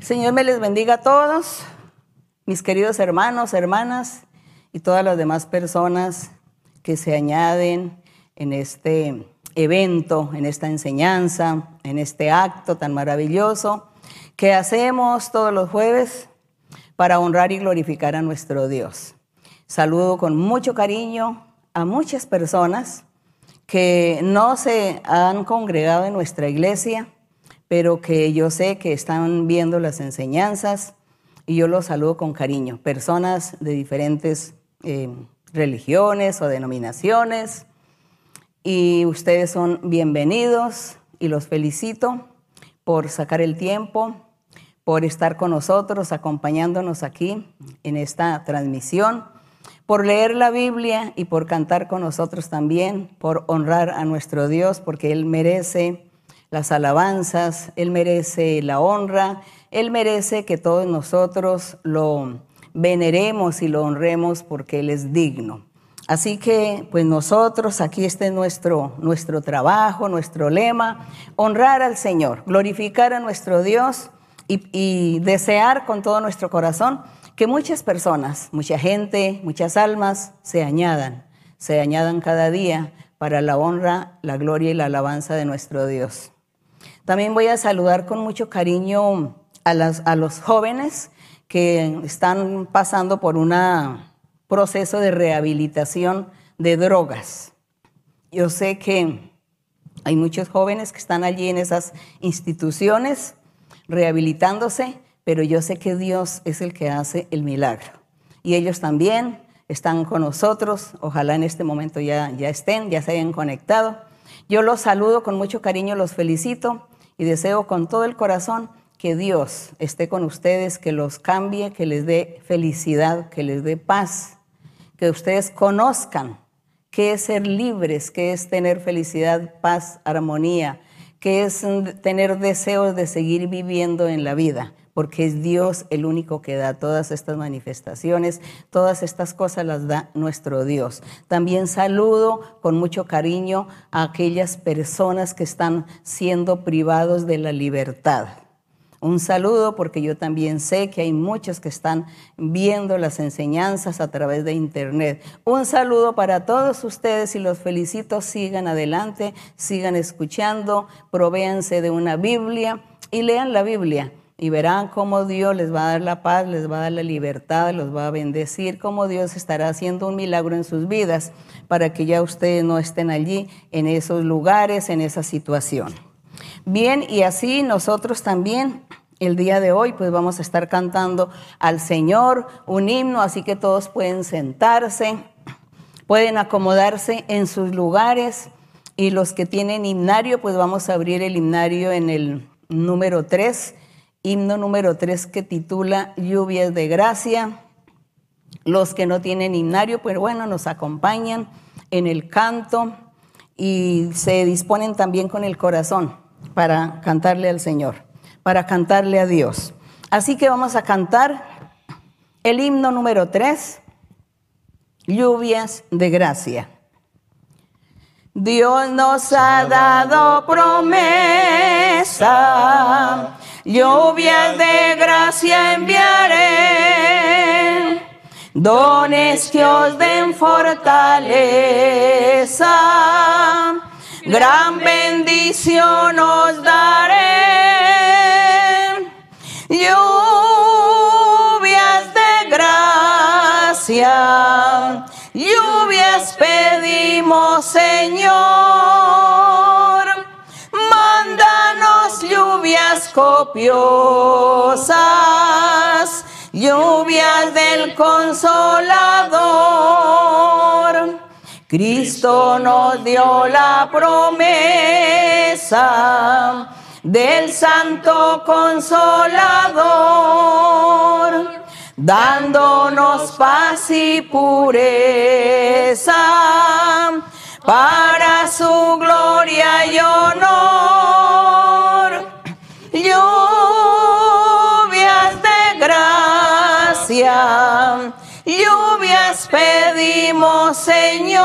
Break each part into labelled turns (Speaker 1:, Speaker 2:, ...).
Speaker 1: Señor me les bendiga a todos, mis queridos hermanos, hermanas y todas las demás personas que se añaden en este evento, en esta enseñanza, en este acto tan maravilloso que hacemos todos los jueves para honrar y glorificar a nuestro Dios. Saludo con mucho cariño a muchas personas que no se han congregado en nuestra iglesia, pero que yo sé que están viendo las enseñanzas y yo los saludo con cariño. Personas de diferentes eh, religiones o denominaciones y ustedes son bienvenidos y los felicito por sacar el tiempo, por estar con nosotros, acompañándonos aquí en esta transmisión, por leer la Biblia y por cantar con nosotros también, por honrar a nuestro Dios, porque Él merece las alabanzas, Él merece la honra, Él merece que todos nosotros lo veneremos y lo honremos porque Él es digno. Así que, pues nosotros, aquí este nuestro, nuestro trabajo, nuestro lema, honrar al Señor, glorificar a nuestro Dios y, y desear con todo nuestro corazón que muchas personas, mucha gente, muchas almas se añadan, se añadan cada día para la honra, la gloria y la alabanza de nuestro Dios. También voy a saludar con mucho cariño a, los jóvenes que están pasando por un proceso de rehabilitación de drogas. Yo sé que hay muchos jóvenes que están allí en esas instituciones rehabilitándose, pero yo sé que Dios es el que hace el milagro. Y ellos también están con nosotros, ojalá en este momento ya, ya estén, ya se hayan conectado. Yo los saludo con mucho cariño, los felicito y deseo con todo el corazón que Dios esté con ustedes, que los cambie, que les dé felicidad, que les dé paz, que ustedes conozcan qué es ser libres, qué es tener felicidad, paz, armonía, qué es tener deseos de seguir viviendo en la vida porque es Dios el único que da todas estas manifestaciones, todas estas cosas las da nuestro Dios. También saludo con mucho cariño a aquellas personas que están siendo privados de la libertad. Un saludo porque yo también sé que hay muchos que están viendo las enseñanzas a través de internet. Un saludo para todos ustedes y los felicito. Sigan adelante, sigan escuchando, provéanse de una Biblia y lean la Biblia y verán cómo Dios les va a dar la paz, les va a dar la libertad, los va a bendecir, cómo Dios estará haciendo un milagro en sus vidas para que ya ustedes no estén allí en esos lugares, en esa situación. Bien, y así nosotros también el día de hoy pues vamos a estar cantando al Señor un himno, así que todos pueden sentarse, pueden acomodarse en sus lugares y los que tienen himnario pues vamos a abrir el himnario en el número 3 himno número 3 que titula Lluvias de Gracia. Los que no tienen himnario, pues bueno, nos acompañan en el canto y se disponen también con el corazón para cantarle al Señor, para cantarle a Dios. Así que vamos a cantar el himno número 3, Lluvias de Gracia. Dios nos ha dado promesa lluvias de gracia enviaré, dones que os den fortaleza, gran bendición os daré. Lluvias de gracia, lluvias pedimos, Señor copiosas, lluvias del consolador. Cristo nos dio la promesa del santo consolador, dándonos paz y pureza para su gloria y honor lluvias pedimos Señor,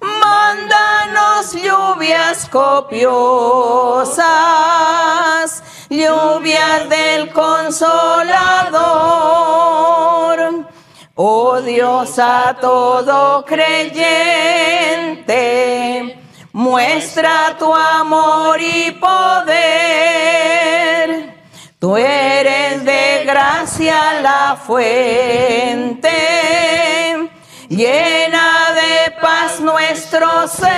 Speaker 1: mándanos lluvias copiosas, lluvias del consolador. Oh Dios a todo creyente, muestra tu amor y poder. Tú eres gracia la fuente, llena de paz nuestro ser.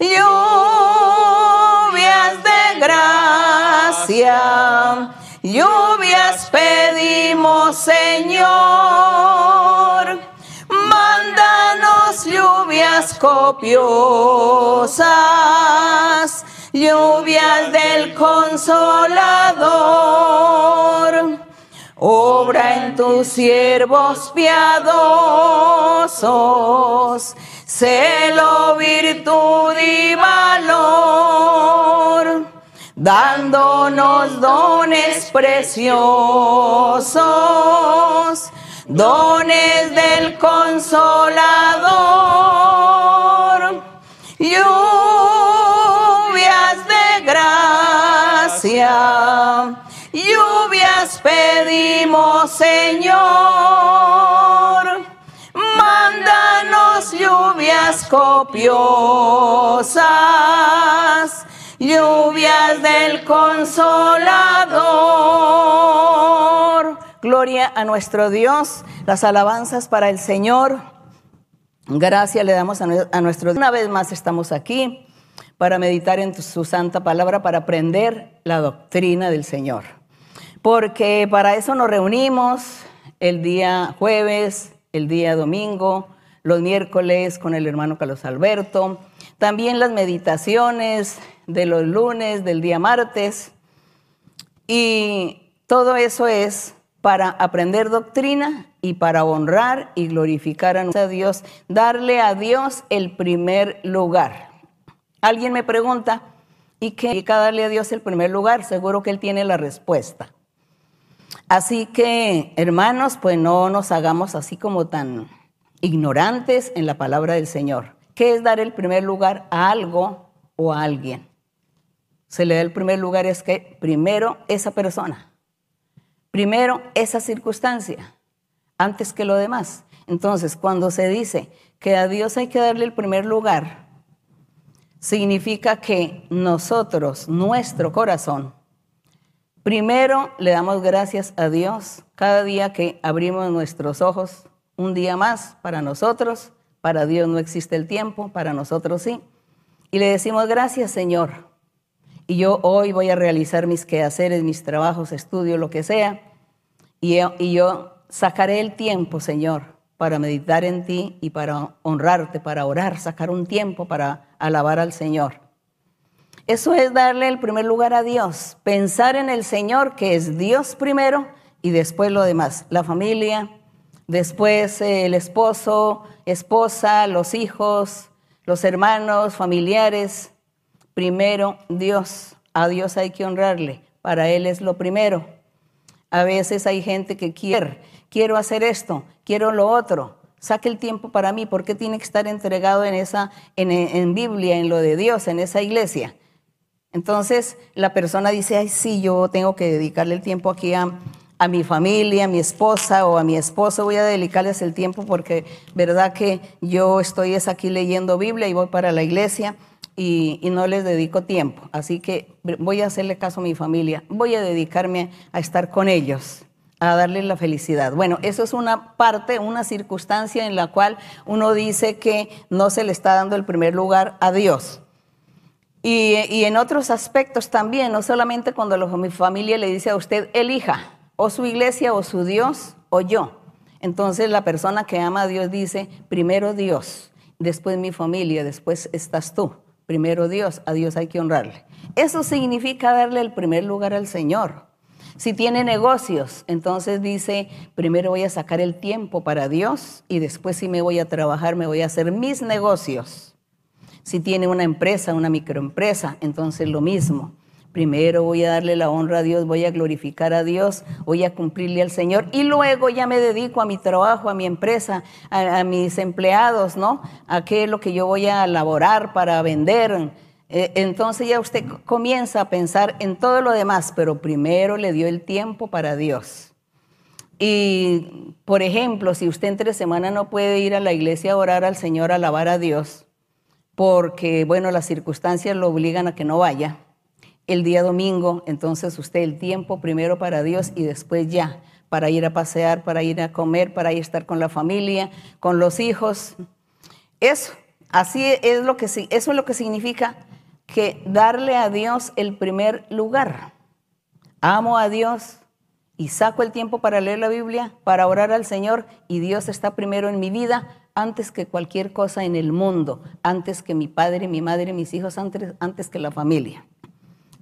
Speaker 1: Lluvias de gracia Lluvias pedimos, Señor. Mándanos lluvias copiosas, lluvias del consolador. Obra en tus siervos piadosos, celo, virtud y valor dándonos dones preciosos, dones del consolador, lluvias pedimos, Señor. Mándanos lluvias copiosas lluvias del consolador. Gloria a nuestro Dios, las alabanzas para el Señor. Gracias le damos a nuestro Dios. Una vez más estamos aquí para meditar en su santa palabra, para aprender la doctrina del Señor. Porque para eso nos reunimos el día jueves, el día domingo, los miércoles con el hermano Carlos Alberto, también las meditaciones de los lunes, del día martes. Y todo eso es para aprender doctrina y para honrar y glorificar a Dios, darle a Dios el primer lugar. Alguien me pregunta, ¿y qué significa darle a Dios el primer lugar? Seguro que Él tiene la respuesta. Así que, hermanos, pues no nos hagamos así como tan ignorantes en la palabra del Señor. ¿Qué es dar el primer lugar a algo o a alguien? Se le da el primer lugar es que primero esa persona, primero esa circunstancia, antes que lo demás. Entonces, cuando se dice que a Dios hay que darle el primer lugar, significa que nosotros, nuestro corazón, primero le damos gracias a Dios cada día que abrimos nuestros ojos, un día más para nosotros, para Dios no existe el tiempo, para nosotros sí. Y le decimos gracias Señor. Y yo hoy voy a realizar mis quehaceres, mis trabajos, estudio, lo que sea. Y yo, y yo sacaré el tiempo, Señor, para meditar en ti y para honrarte, para orar, sacar un tiempo para alabar al Señor. Eso es darle el primer lugar a Dios, pensar en el Señor, que es Dios primero, y después lo demás, la familia, después el esposo, esposa, los hijos, los hermanos, familiares. Primero Dios, a Dios hay que honrarle, para Él es lo primero. A veces hay gente que quiere, quiero hacer esto, quiero lo otro, saque el tiempo para mí, ¿por qué tiene que estar entregado en esa, en, en Biblia, en lo de Dios, en esa iglesia? Entonces la persona dice, ay, sí, yo tengo que dedicarle el tiempo aquí a, a mi familia, a mi esposa o a mi esposo, voy a dedicarles el tiempo porque verdad que yo estoy es aquí leyendo Biblia y voy para la iglesia y, no les dedico tiempo. Así que voy a hacerle caso a mi familia, voy a dedicarme a estar con ellos a darles la felicidad. Bueno, eso es una parte, una circunstancia en la cual uno dice que no se le está dando el primer lugar a Dios. Y en otros aspectos también, no solamente cuando mi familia le dice a usted, elija, o su iglesia o su Dios o yo. Entonces la persona que ama a Dios dice, primero Dios, después mi familia, después estás tú. Primero Dios, a Dios hay que honrarle. Eso significa darle el primer lugar al Señor. Si tiene negocios, entonces dice, primero voy a sacar el tiempo para Dios y después si me voy a trabajar, me voy a hacer mis negocios. Si tiene una empresa, una microempresa, entonces lo mismo. Primero voy a darle la honra a Dios, voy a glorificar a Dios, voy a cumplirle al Señor y luego ya me dedico a mi trabajo, a mi empresa, a, mis empleados, ¿no? A qué es lo que yo voy a elaborar para vender, entonces ya usted comienza a pensar en todo lo demás, pero primero le dio el tiempo para Dios. Y, por ejemplo, si usted entre semana no puede ir a la iglesia a orar al Señor, a alabar a Dios, porque, bueno, las circunstancias lo obligan a que no vaya, el día domingo, entonces usted el tiempo primero para Dios y después ya para ir a pasear, para ir a comer, para ir a estar con la familia, con los hijos. Eso, así es lo que eso es lo que significa que darle a Dios el primer lugar. Amo a Dios y saco el tiempo para leer la Biblia, para orar al Señor y Dios está primero en mi vida antes que cualquier cosa en el mundo, antes que mi padre, mi madre, mis hijos, antes, antes que la familia,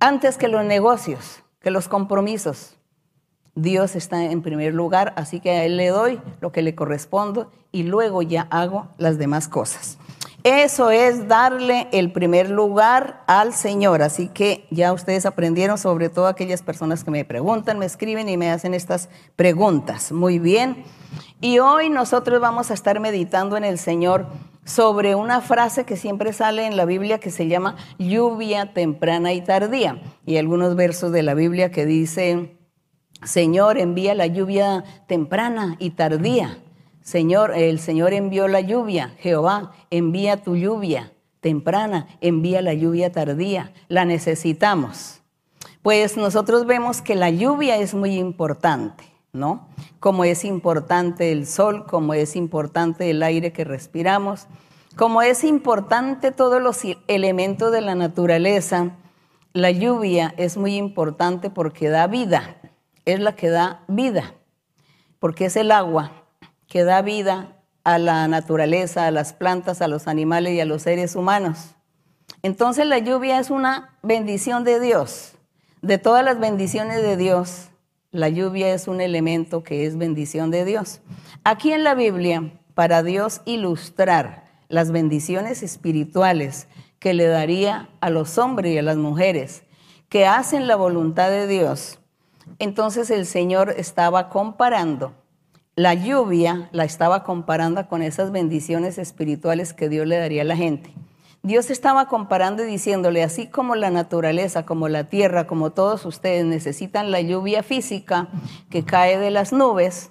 Speaker 1: antes que los negocios, que los compromisos. Dios está en primer lugar, así que a Él le doy lo que le corresponde y luego ya hago las demás cosas. Eso es darle el primer lugar al Señor. Así que ya ustedes aprendieron, sobre todo aquellas personas que me preguntan, me escriben y me hacen estas preguntas. Muy bien. Y hoy nosotros vamos a estar meditando en el Señor sobre una frase que siempre sale en la Biblia que se llama lluvia temprana y tardía. Y algunos versos de la Biblia que dicen Señor, envía la lluvia temprana y tardía. Señor, el Señor envió la lluvia. Jehová, envía tu lluvia temprana, envía la lluvia tardía. La necesitamos. Pues nosotros vemos que la lluvia es muy importante, ¿no? Como es importante el sol, como es importante el aire que respiramos, como es importante todos los elementos de la naturaleza, la lluvia es muy importante porque da vida es la que da vida, porque es el agua que da vida a la naturaleza, a las plantas, a los animales y a los seres humanos. Entonces la lluvia es una bendición de Dios. De todas las bendiciones de Dios, la lluvia es un elemento que es bendición de Dios. Aquí en la Biblia, para Dios ilustrar las bendiciones espirituales que le daría a los hombres y a las mujeres que hacen la voluntad de Dios, entonces el Señor estaba comparando la lluvia, la estaba comparando con esas bendiciones espirituales que Dios le daría a la gente. Dios estaba comparando y diciéndole, así como la naturaleza, como la tierra, como todos ustedes necesitan la lluvia física que cae de las nubes,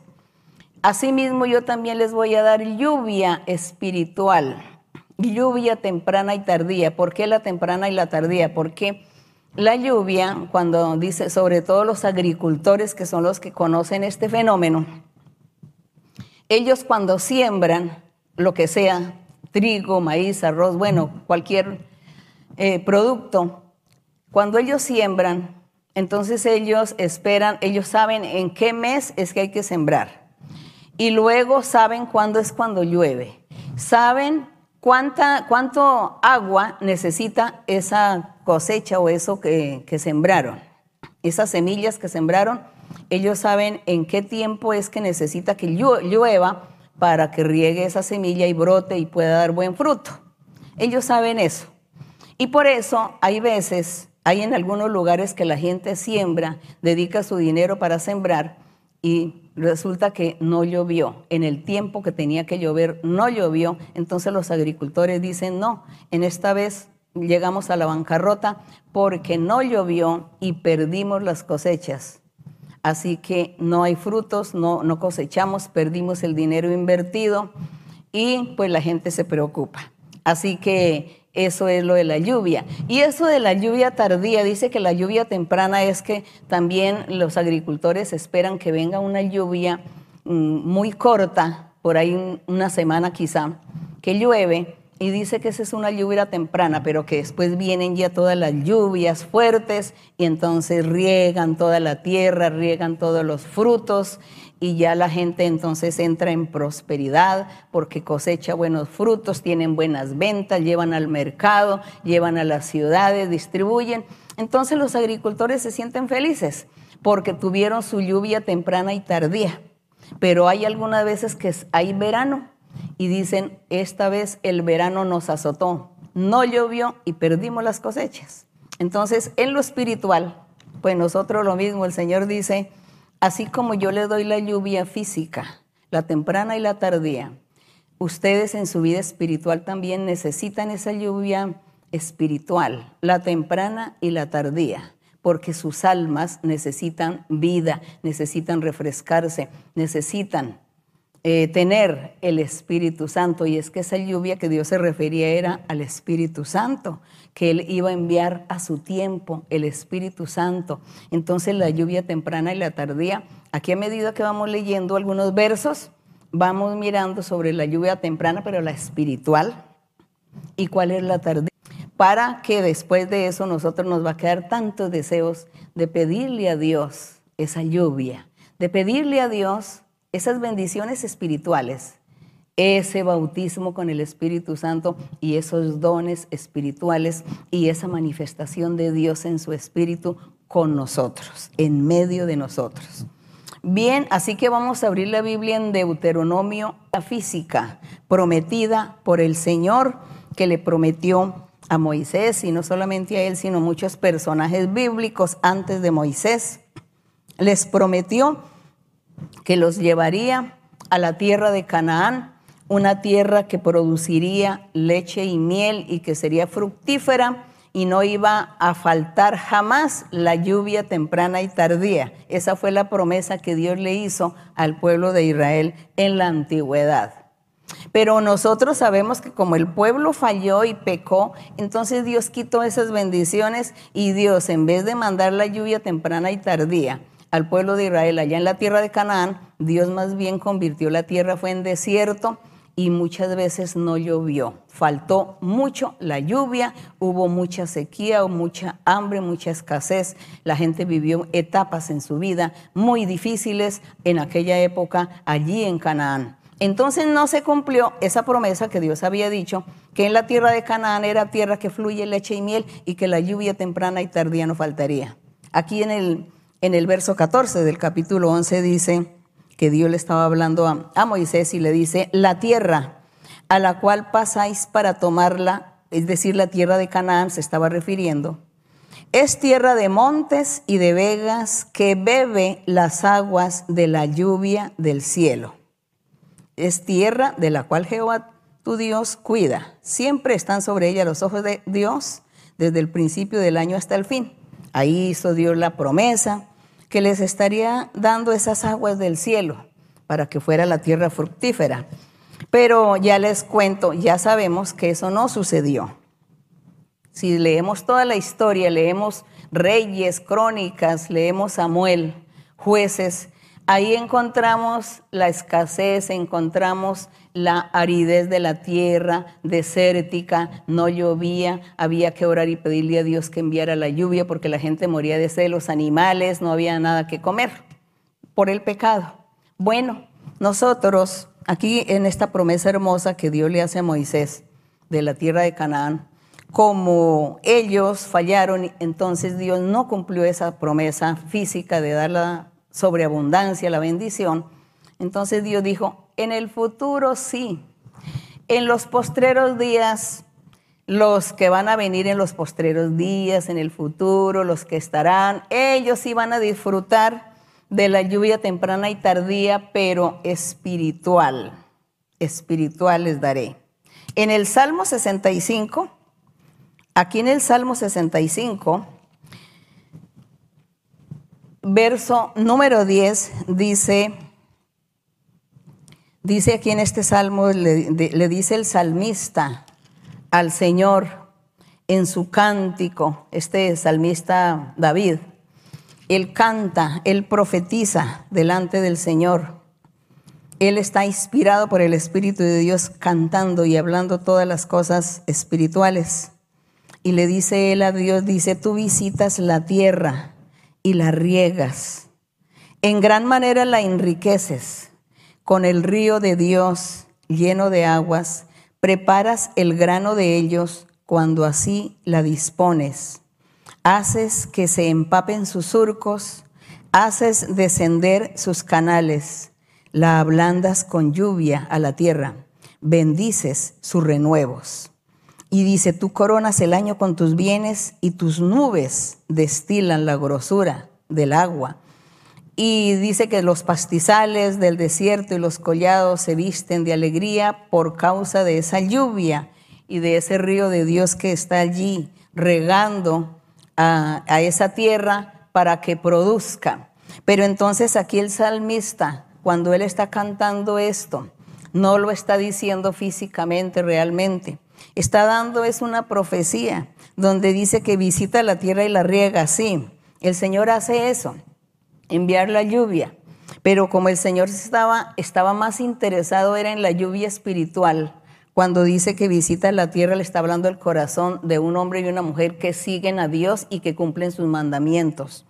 Speaker 1: asimismo yo también les voy a dar lluvia espiritual, lluvia temprana y tardía. ¿Por qué la temprana y la tardía? Porque la lluvia, cuando dice, sobre todo los agricultores que son los que conocen este fenómeno, ellos cuando siembran lo que sea, trigo, maíz, arroz, bueno, cualquier eh, producto, cuando ellos siembran, entonces ellos esperan, ellos saben en qué mes es que hay que sembrar. Y luego saben cuándo es cuando llueve. Saben cuánta, cuánto agua necesita esa cosecha o eso que, sembraron. Esas semillas que sembraron, ellos saben en qué tiempo es que necesita que llueva para que riegue esa semilla y brote y pueda dar buen fruto. Ellos saben eso. Y por eso hay veces, hay en algunos lugares que la gente siembra, dedica su dinero para sembrar y resulta que no llovió. En el tiempo que tenía que llover, no llovió. Entonces los agricultores dicen, no, en esta vez llegamos a la bancarrota porque no llovió y perdimos las cosechas. Así que no hay frutos, no, cosechamos, perdimos el dinero invertido y pues la gente se preocupa. Así que eso es lo de la lluvia. Y eso de la lluvia tardía, dice que la lluvia temprana es que también los agricultores esperan que venga una lluvia mm, muy corta, por ahí una semana quizá, que llueve y dice que esa es una lluvia temprana, pero que después vienen ya todas las lluvias fuertes y entonces riegan toda la tierra, riegan todos los frutos y ya la gente entonces entra en prosperidad porque cosecha buenos frutos, tienen buenas ventas, llevan al mercado, llevan a las ciudades, distribuyen. Entonces los agricultores se sienten felices porque tuvieron su lluvia temprana y tardía. Pero hay algunas veces que hay verano y dicen, esta vez el verano nos azotó, no llovió y perdimos las cosechas. Entonces, en lo espiritual, pues nosotros lo mismo, el Señor dice, así como yo le doy la lluvia física, la temprana y la tardía, ustedes en su vida espiritual también necesitan esa lluvia espiritual, la temprana y la tardía, porque sus almas necesitan vida, necesitan refrescarse, necesitan eh, tener el Espíritu Santo. Y es que esa lluvia que Dios se refería era al Espíritu Santo, que Él iba a enviar a su tiempo el Espíritu Santo. Entonces la lluvia temprana y la tardía, aquí a medida que vamos leyendo algunos versos, vamos mirando sobre la lluvia temprana, pero la espiritual, y cuál es la tardía para que después de eso nosotros nos va a quedar tantos deseos de pedirle a Dios esa lluvia, de pedirle a Dios esas bendiciones espirituales, ese bautismo con el Espíritu Santo y esos dones espirituales y esa manifestación de Dios en su Espíritu con nosotros, en medio de nosotros. Bien, así que vamos a abrir la Biblia en Deuteronomio, la física prometida por el Señor que le prometió a Moisés, y no solamente a él, sino muchos personajes bíblicos antes de Moisés. Les prometió que los llevaría a la tierra de Canaán, una tierra que produciría leche y miel y que sería fructífera y no iba a faltar jamás la lluvia temprana y tardía. Esa fue la promesa que Dios le hizo al pueblo de Israel en la antigüedad. Pero nosotros sabemos que como el pueblo falló y pecó, entonces Dios quitó esas bendiciones y Dios, en vez de mandar la lluvia temprana y tardía, al pueblo de Israel allá en la tierra de Canaán, Dios más bien convirtió la tierra, fue en desierto y muchas veces no llovió. Faltó mucho la lluvia, hubo mucha sequía, mucha hambre, mucha escasez. La gente vivió etapas en su vida muy difíciles en aquella época allí en Canaán. Entonces no se cumplió esa promesa que Dios había dicho, que en la tierra de Canaán era tierra que fluye leche y miel y que la lluvia temprana y tardía no faltaría. Aquí en el en el verso 14 del capítulo 11 dice que Dios le estaba hablando a, Moisés y le dice, la tierra a la cual pasáis para tomarla, es decir, la tierra de Canaán se estaba refiriendo, es tierra de montes y de vegas que bebe las aguas de la lluvia del cielo. Es tierra de la cual Jehová tu Dios cuida. Siempre están sobre ella los ojos de Dios desde el principio del año hasta el fin. Ahí hizo Dios la promesa que les estaría dando esas aguas del cielo para que fuera la tierra fructífera. Pero ya les cuento, ya sabemos que eso no sucedió. Si leemos toda la historia, leemos Reyes, Crónicas, leemos Samuel, jueces, ahí encontramos la escasez, encontramos la aridez de la tierra, desértica, no llovía, había que orar y pedirle a Dios que enviara la lluvia porque la gente moría de sed, los animales, no había nada que comer por el pecado. Bueno, nosotros aquí en esta promesa hermosa que Dios le hace a Moisés de la tierra de Canaán, como ellos fallaron, entonces Dios no cumplió esa promesa física de dar la sobreabundancia, la bendición. Entonces Dios dijo, en el futuro sí. En los postreros días, los que van a venir en los postreros días, en el futuro, los que estarán, ellos sí van a disfrutar de la lluvia temprana y tardía, pero espiritual. Espiritual les daré. En el Salmo 65, aquí en el Salmo 65, verso número 10 dice, Dice aquí en este salmo, le, dice el salmista al Señor en su cántico, este salmista David, él canta, él profetiza delante del Señor. Él está inspirado por el Espíritu de Dios cantando y hablando todas las cosas espirituales. Y le dice él a Dios, dice, tú visitas la tierra y la riegas. En gran manera la enriqueces con el río de Dios lleno de aguas, preparas el grano de ellos cuando así la dispones. Haces que se empapen sus surcos, haces descender sus canales, la ablandas con lluvia a la tierra, bendices sus renuevos. Y dice, tú coronas el año con tus bienes y tus nubes destilan la grosura del agua y dice que los pastizales del desierto y los collados se visten de alegría por causa de esa lluvia y de ese río de Dios que está allí regando a, esa tierra para que produzca. Pero entonces aquí el salmista, cuando él está cantando esto, no lo está diciendo físicamente realmente. Está dando es una profecía donde dice que visita la tierra y la riega. Sí, el Señor hace eso, enviar la lluvia. Pero como el Señor estaba, estaba más interesado era en la lluvia espiritual, cuando dice que visita la tierra, le está hablando el corazón de un hombre y una mujer que siguen a Dios y que cumplen sus mandamientos.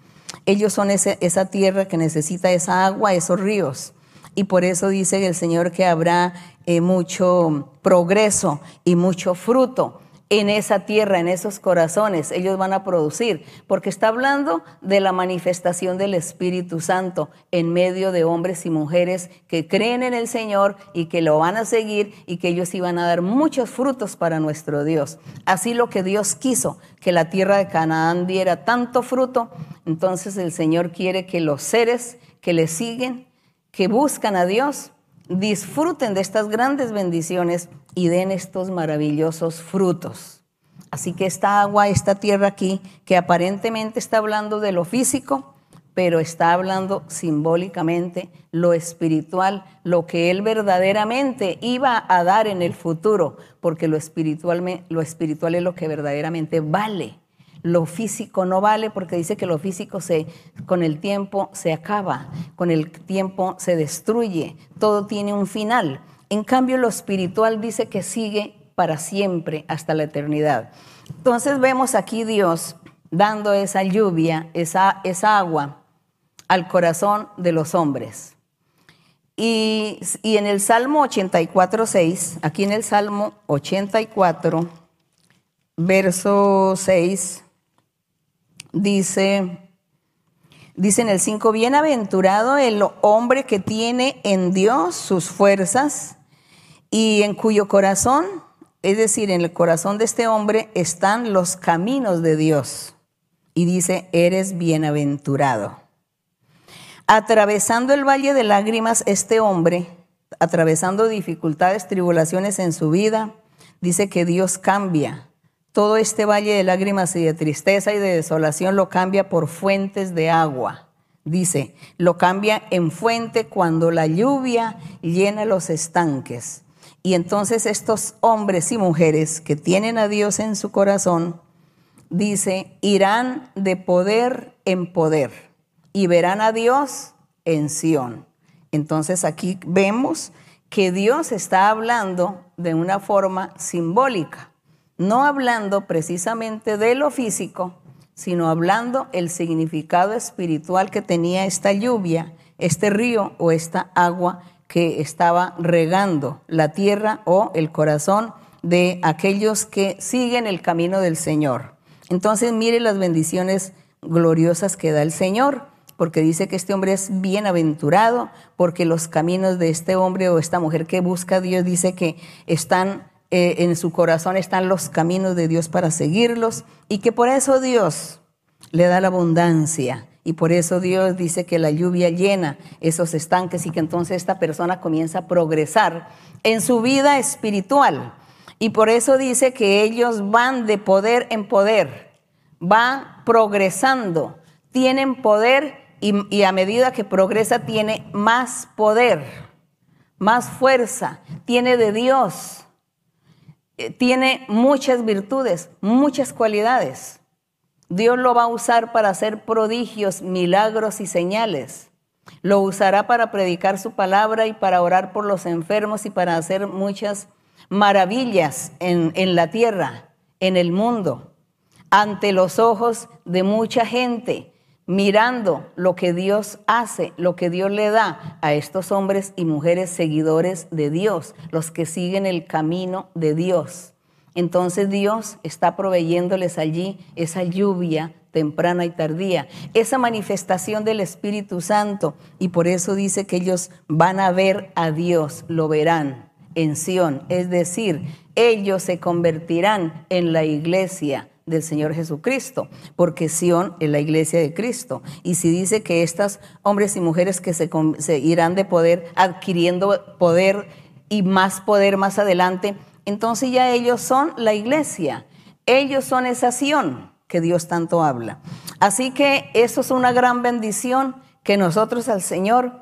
Speaker 1: Ellos son esa tierra que necesita esa agua, esos ríos. Y por eso dice el Señor que habrá eh, mucho progreso y mucho fruto en esa tierra, en esos corazones, ellos van a producir, porque está hablando de la manifestación del Espíritu Santo en medio de hombres y mujeres que creen en el Señor y que lo van a seguir y que ellos iban a dar muchos frutos para nuestro Dios. Así lo que Dios quiso, que la tierra de Canaán diera tanto fruto, entonces el Señor quiere que los seres que le siguen, que buscan a Dios, disfruten de estas grandes bendiciones y den estos maravillosos frutos. Así que esta agua, esta tierra aquí, que aparentemente está hablando de lo físico, pero está hablando simbólicamente lo espiritual, lo que Él verdaderamente iba a dar en el futuro, porque lo espiritual, lo espiritual es lo que verdaderamente vale. Lo físico no vale porque dice que lo físico se, con el tiempo se acaba, con el tiempo se destruye, todo tiene un final. En cambio, lo espiritual dice que sigue para siempre, hasta la eternidad. Entonces vemos aquí Dios dando esa lluvia, esa, esa agua al corazón de los hombres. Y, y en el Salmo 84, 6, aquí en el Salmo 84, verso 6, dice, dice en el 5, bienaventurado el hombre que tiene en Dios sus fuerzas y en cuyo corazón, es decir, en el corazón de este hombre están los caminos de Dios. Y dice, eres bienaventurado. Atravesando el valle de lágrimas, este hombre, atravesando dificultades, tribulaciones en su vida, dice que Dios cambia todo este valle de lágrimas y de tristeza y de desolación lo cambia por fuentes de agua. Dice, lo cambia en fuente cuando la lluvia llena los estanques. Y entonces estos hombres y mujeres que tienen a Dios en su corazón, dice, irán de poder en poder y verán a Dios en Sión. Entonces aquí vemos que Dios está hablando de una forma simbólica no hablando precisamente de lo físico, sino hablando el significado espiritual que tenía esta lluvia, este río o esta agua que estaba regando la tierra o el corazón de aquellos que siguen el camino del Señor. Entonces mire las bendiciones gloriosas que da el Señor, porque dice que este hombre es bienaventurado, porque los caminos de este hombre o esta mujer que busca a Dios dice que están eh, en su corazón están los caminos de Dios para seguirlos y que por eso Dios le da la abundancia y por eso Dios dice que la lluvia llena esos estanques y que entonces esta persona comienza a progresar en su vida espiritual. Y por eso dice que ellos van de poder en poder, van progresando, tienen poder y, y a medida que progresa tiene más poder, más fuerza, tiene de Dios tiene muchas virtudes, muchas cualidades. Dios lo va a usar para hacer prodigios, milagros y señales. Lo usará para predicar su palabra y para orar por los enfermos y para hacer muchas maravillas en, en la tierra, en el mundo, ante los ojos de mucha gente mirando lo que Dios hace, lo que Dios le da a estos hombres y mujeres seguidores de Dios, los que siguen el camino de Dios. Entonces Dios está proveyéndoles allí esa lluvia temprana y tardía, esa manifestación del Espíritu Santo. Y por eso dice que ellos van a ver a Dios, lo verán en Sión. Es decir, ellos se convertirán en la iglesia del Señor Jesucristo, porque Sión es la iglesia de Cristo. Y si dice que estas hombres y mujeres que se, irán de poder, adquiriendo poder y más poder más adelante, entonces ya ellos son la iglesia, ellos son esa acción que Dios tanto habla. Así que eso es una gran bendición que nosotros al Señor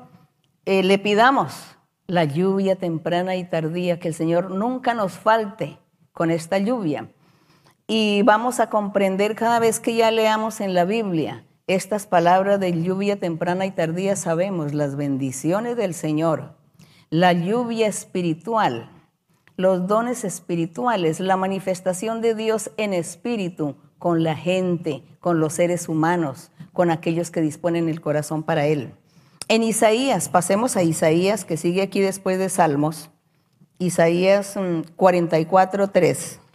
Speaker 1: eh, le pidamos la lluvia temprana y tardía, que el Señor nunca nos falte con esta lluvia. Y vamos a comprender cada vez que ya leamos en la Biblia estas palabras de lluvia temprana y tardía, sabemos las bendiciones del Señor, la lluvia espiritual, los dones espirituales, la manifestación de Dios en espíritu con la gente, con los seres humanos, con aquellos que disponen el corazón para Él. En Isaías, pasemos a Isaías, que sigue aquí después de Salmos. Isaías 44.3. Mm,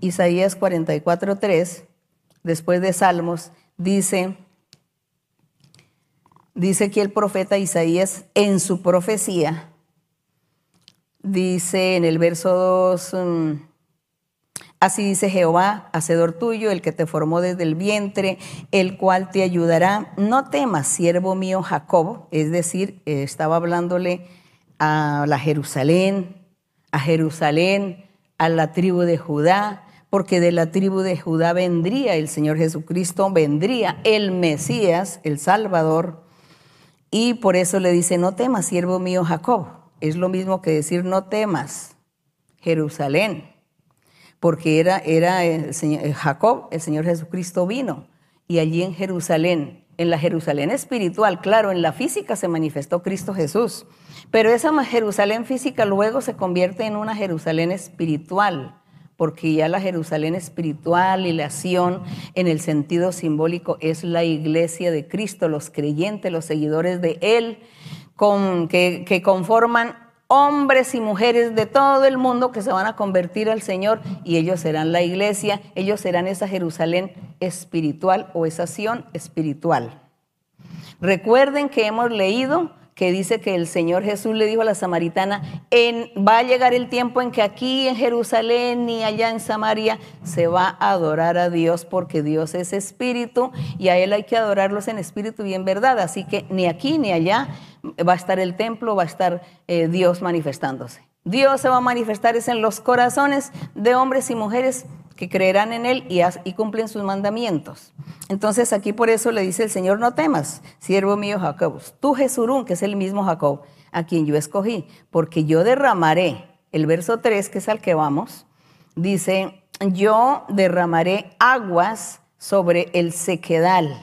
Speaker 1: Isaías 44.3, después de Salmos, dice, dice aquí el profeta Isaías en su profecía, dice en el verso 2, Así dice Jehová, hacedor tuyo, el que te formó desde el vientre, el cual te ayudará. No temas, siervo mío Jacob, es decir, estaba hablándole a la Jerusalén, a Jerusalén, a la tribu de Judá, porque de la tribu de Judá vendría el Señor Jesucristo, vendría el Mesías, el Salvador, y por eso le dice, no temas, siervo mío Jacob. Es lo mismo que decir, no temas, Jerusalén porque era, era señor, Jacob, el Señor Jesucristo vino, y allí en Jerusalén, en la Jerusalén espiritual, claro, en la física se manifestó Cristo Jesús, pero esa Jerusalén física luego se convierte en una Jerusalén espiritual, porque ya la Jerusalén espiritual y la acción en el sentido simbólico es la iglesia de Cristo, los creyentes, los seguidores de Él, que, conforman hombres y mujeres de todo el mundo que se van a convertir al Señor y ellos serán la iglesia, ellos serán esa Jerusalén espiritual o esa Sion espiritual. Recuerden que hemos leído que dice que el Señor Jesús le dijo a la samaritana, va a llegar el tiempo en que aquí en Jerusalén ni allá en Samaria se va a adorar a Dios porque Dios es espíritu y a Él hay que adorarlos en espíritu y en verdad. Así que ni aquí ni allá va a estar el templo, va a estar eh, Dios manifestándose. Dios se va a manifestar es en los corazones de hombres y mujeres que creerán en Él y, cumplen sus mandamientos. Entonces aquí por eso le dice el Señor, no temas, siervo mío Jacob, tú Jesurún, que es el mismo Jacob, a quien yo escogí, porque yo derramaré, el verso 3, que es al que vamos, dice, yo derramaré aguas sobre el sequedal.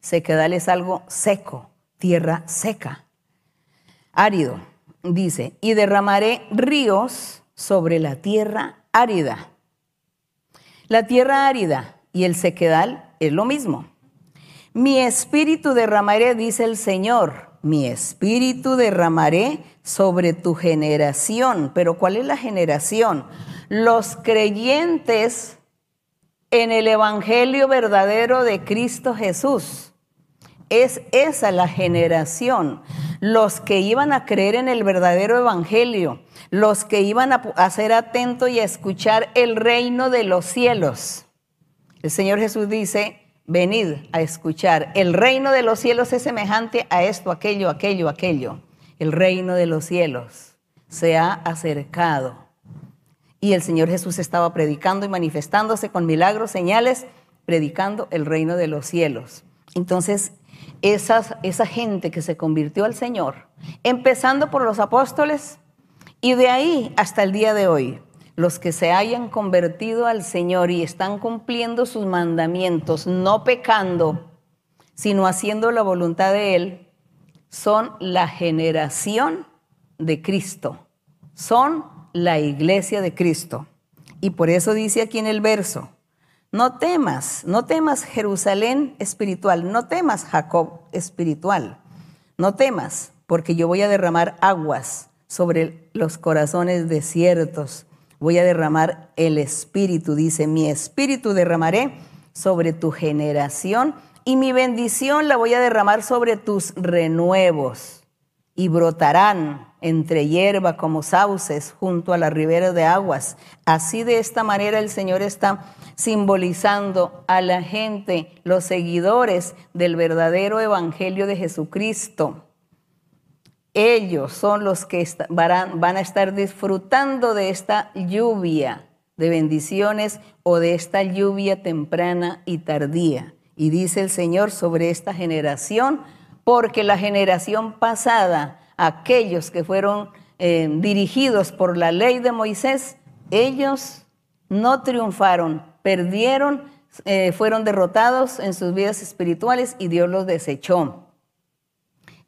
Speaker 1: Sequedal es algo seco, tierra seca, árido, dice, y derramaré ríos sobre la tierra árida. La tierra árida y el sequedal es lo mismo. Mi espíritu derramaré, dice el Señor, mi espíritu derramaré sobre tu generación. Pero ¿cuál es la generación? Los creyentes en el Evangelio verdadero de Cristo Jesús. Es esa la generación. Los que iban a creer en el verdadero Evangelio, los que iban a, ser atentos y a escuchar el reino de los cielos. El Señor Jesús dice, venid a escuchar. El reino de los cielos es semejante a esto, aquello, aquello, aquello. El reino de los cielos se ha acercado. Y el Señor Jesús estaba predicando y manifestándose con milagros, señales, predicando el reino de los cielos. Entonces, esa gente que se convirtió al Señor, empezando por los apóstoles, y de ahí hasta el día de hoy, los que se hayan convertido al Señor y están cumpliendo sus mandamientos, no pecando, sino haciendo la voluntad de Él, son la generación de Cristo, son la iglesia de Cristo. Y por eso dice aquí en el verso, no temas, no temas Jerusalén espiritual, no temas Jacob espiritual, no temas, porque yo voy a derramar aguas sobre los corazones desiertos. Voy a derramar el espíritu, dice, mi espíritu derramaré sobre tu generación y mi bendición la voy a derramar sobre tus renuevos y brotarán entre hierba como sauces junto a la ribera de aguas. Así de esta manera el Señor está simbolizando a la gente, los seguidores del verdadero evangelio de Jesucristo ellos son los que van a estar disfrutando de esta lluvia de bendiciones o de esta lluvia temprana y tardía. Y dice el Señor sobre esta generación, porque la generación pasada, aquellos que fueron eh, dirigidos por la ley de Moisés, ellos no triunfaron, perdieron, eh, fueron derrotados en sus vidas espirituales y Dios los desechó.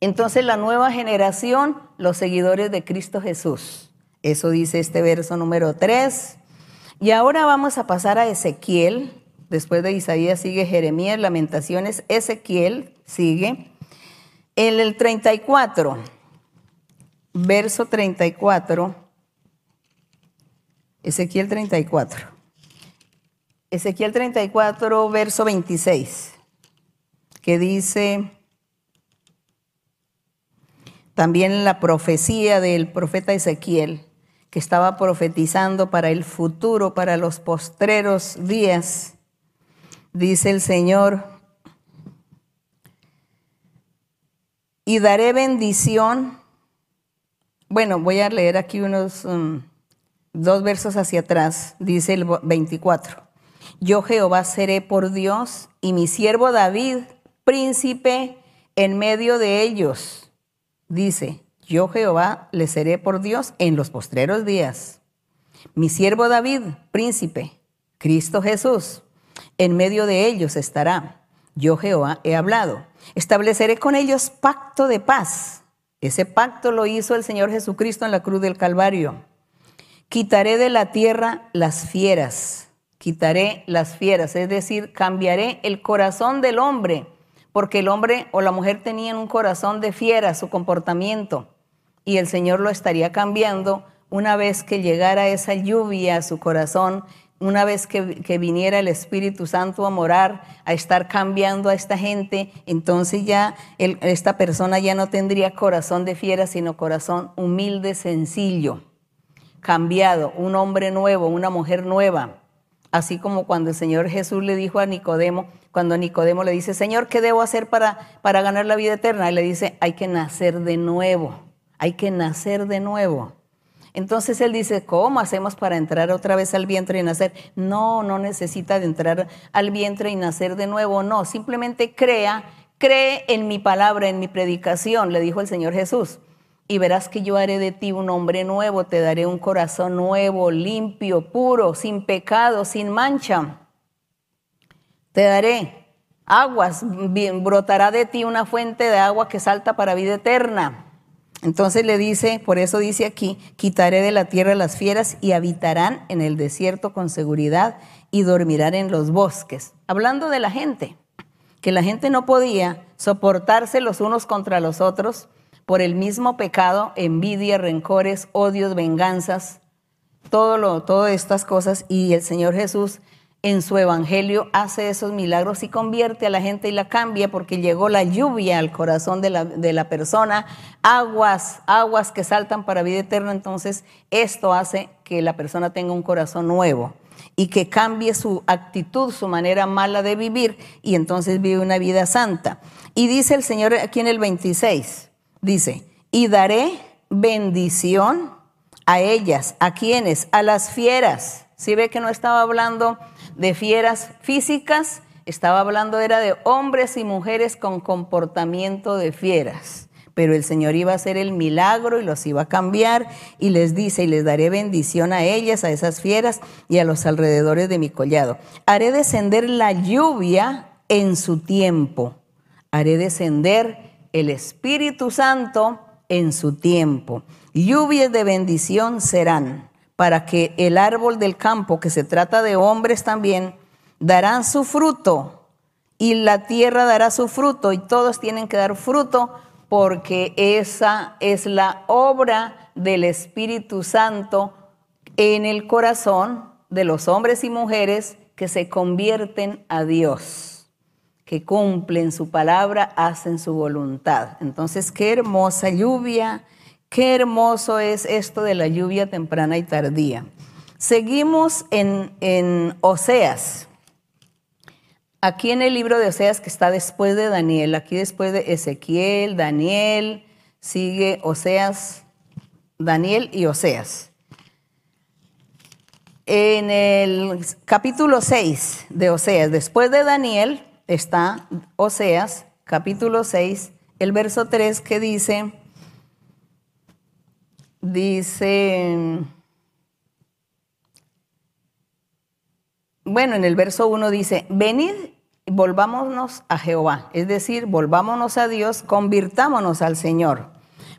Speaker 1: Entonces la nueva generación, los seguidores de Cristo Jesús. Eso dice este verso número 3. Y ahora vamos a pasar a Ezequiel. Después de Isaías sigue Jeremías, Lamentaciones, Ezequiel sigue. En el 34, verso 34, Ezequiel 34. Ezequiel 34, verso 26, que dice, también la profecía del profeta Ezequiel, que estaba profetizando para el futuro, para los postreros días. Dice el Señor, y daré bendición. Bueno, voy a leer aquí unos um, dos versos hacia atrás. Dice el 24. Yo Jehová seré por Dios y mi siervo David, príncipe en medio de ellos dice, yo Jehová le seré por Dios en los postreros días. Mi siervo David, príncipe, Cristo Jesús, en medio de ellos estará. Yo Jehová he hablado. Estableceré con ellos pacto de paz. Ese pacto lo hizo el Señor Jesucristo en la cruz del Calvario. Quitaré de la tierra las fieras. Quitaré las fieras, es decir, cambiaré el corazón del hombre porque el hombre o la mujer tenían un corazón de fiera, su comportamiento, y el Señor lo estaría cambiando una vez que llegara esa lluvia a su corazón, una vez que, viniera el Espíritu Santo a morar, a estar cambiando a esta gente, entonces ya esta persona ya no tendría corazón de fiera, sino corazón humilde, sencillo, cambiado, un hombre nuevo, una mujer nueva. Así como cuando el Señor Jesús le dijo a Nicodemo, cuando Nicodemo le dice, Señor, ¿qué debo hacer para, para ganar la vida eterna? Y le dice, hay que nacer de nuevo, hay que nacer de nuevo. Entonces él dice, ¿cómo hacemos para entrar otra vez al vientre y nacer? No, no necesita de entrar al vientre y nacer de nuevo, no, simplemente crea, cree en mi palabra, en mi predicación, le dijo el Señor Jesús. Y verás que yo haré de ti un hombre nuevo, te daré un corazón nuevo, limpio, puro, sin pecado, sin mancha te daré aguas, brotará de ti una fuente de agua que salta para vida eterna. Entonces le dice, por eso dice aquí, quitaré de la tierra las fieras y habitarán en el desierto con seguridad y dormirán en los bosques. Hablando de la gente, que la gente no podía soportarse los unos contra los otros por el mismo pecado, envidia, rencores, odios, venganzas, todo lo, todas estas cosas. Y el Señor Jesús en su evangelio hace esos milagros y convierte a la gente y la cambia porque llegó la lluvia al corazón de la, de la, persona, aguas, aguas que saltan para vida eterna. Entonces, esto hace que la persona tenga un corazón nuevo y que cambie su actitud, su manera mala de vivir y entonces vive una vida santa. Y dice el Señor aquí en el 26, dice, y daré bendición a ellas, a quienes, a las fieras. Si ve que no estaba hablando de fieras físicas, estaba hablando era de hombres y mujeres con comportamiento de fieras. Pero el Señor iba a hacer el milagro y los iba a cambiar y les dice, y les daré bendición a ellas, a esas fieras y a los alrededores de mi collado. Haré descender la lluvia en su tiempo. Haré descender el Espíritu Santo en su tiempo. Lluvias de bendición serán para que el árbol del campo, que se trata de hombres también, darán su fruto y la tierra dará su fruto y todos tienen que dar fruto porque esa es la obra del Espíritu Santo en el corazón de los hombres y mujeres que se convierten a Dios, que cumplen su palabra, hacen su voluntad. Entonces, qué hermosa lluvia Qué hermoso es esto de la lluvia temprana y tardía. Seguimos en, Oseas. Aquí en el libro de Oseas que está después de Daniel, aquí después de Ezequiel, Daniel, sigue Oseas, Daniel y Oseas. En el capítulo 6 de Oseas, después de Daniel, está Oseas, capítulo 6, el verso 3 que dice, dice, bueno, en el verso 1 dice, venid, volvámonos a Jehová, es decir, volvámonos a Dios, convirtámonos al Señor,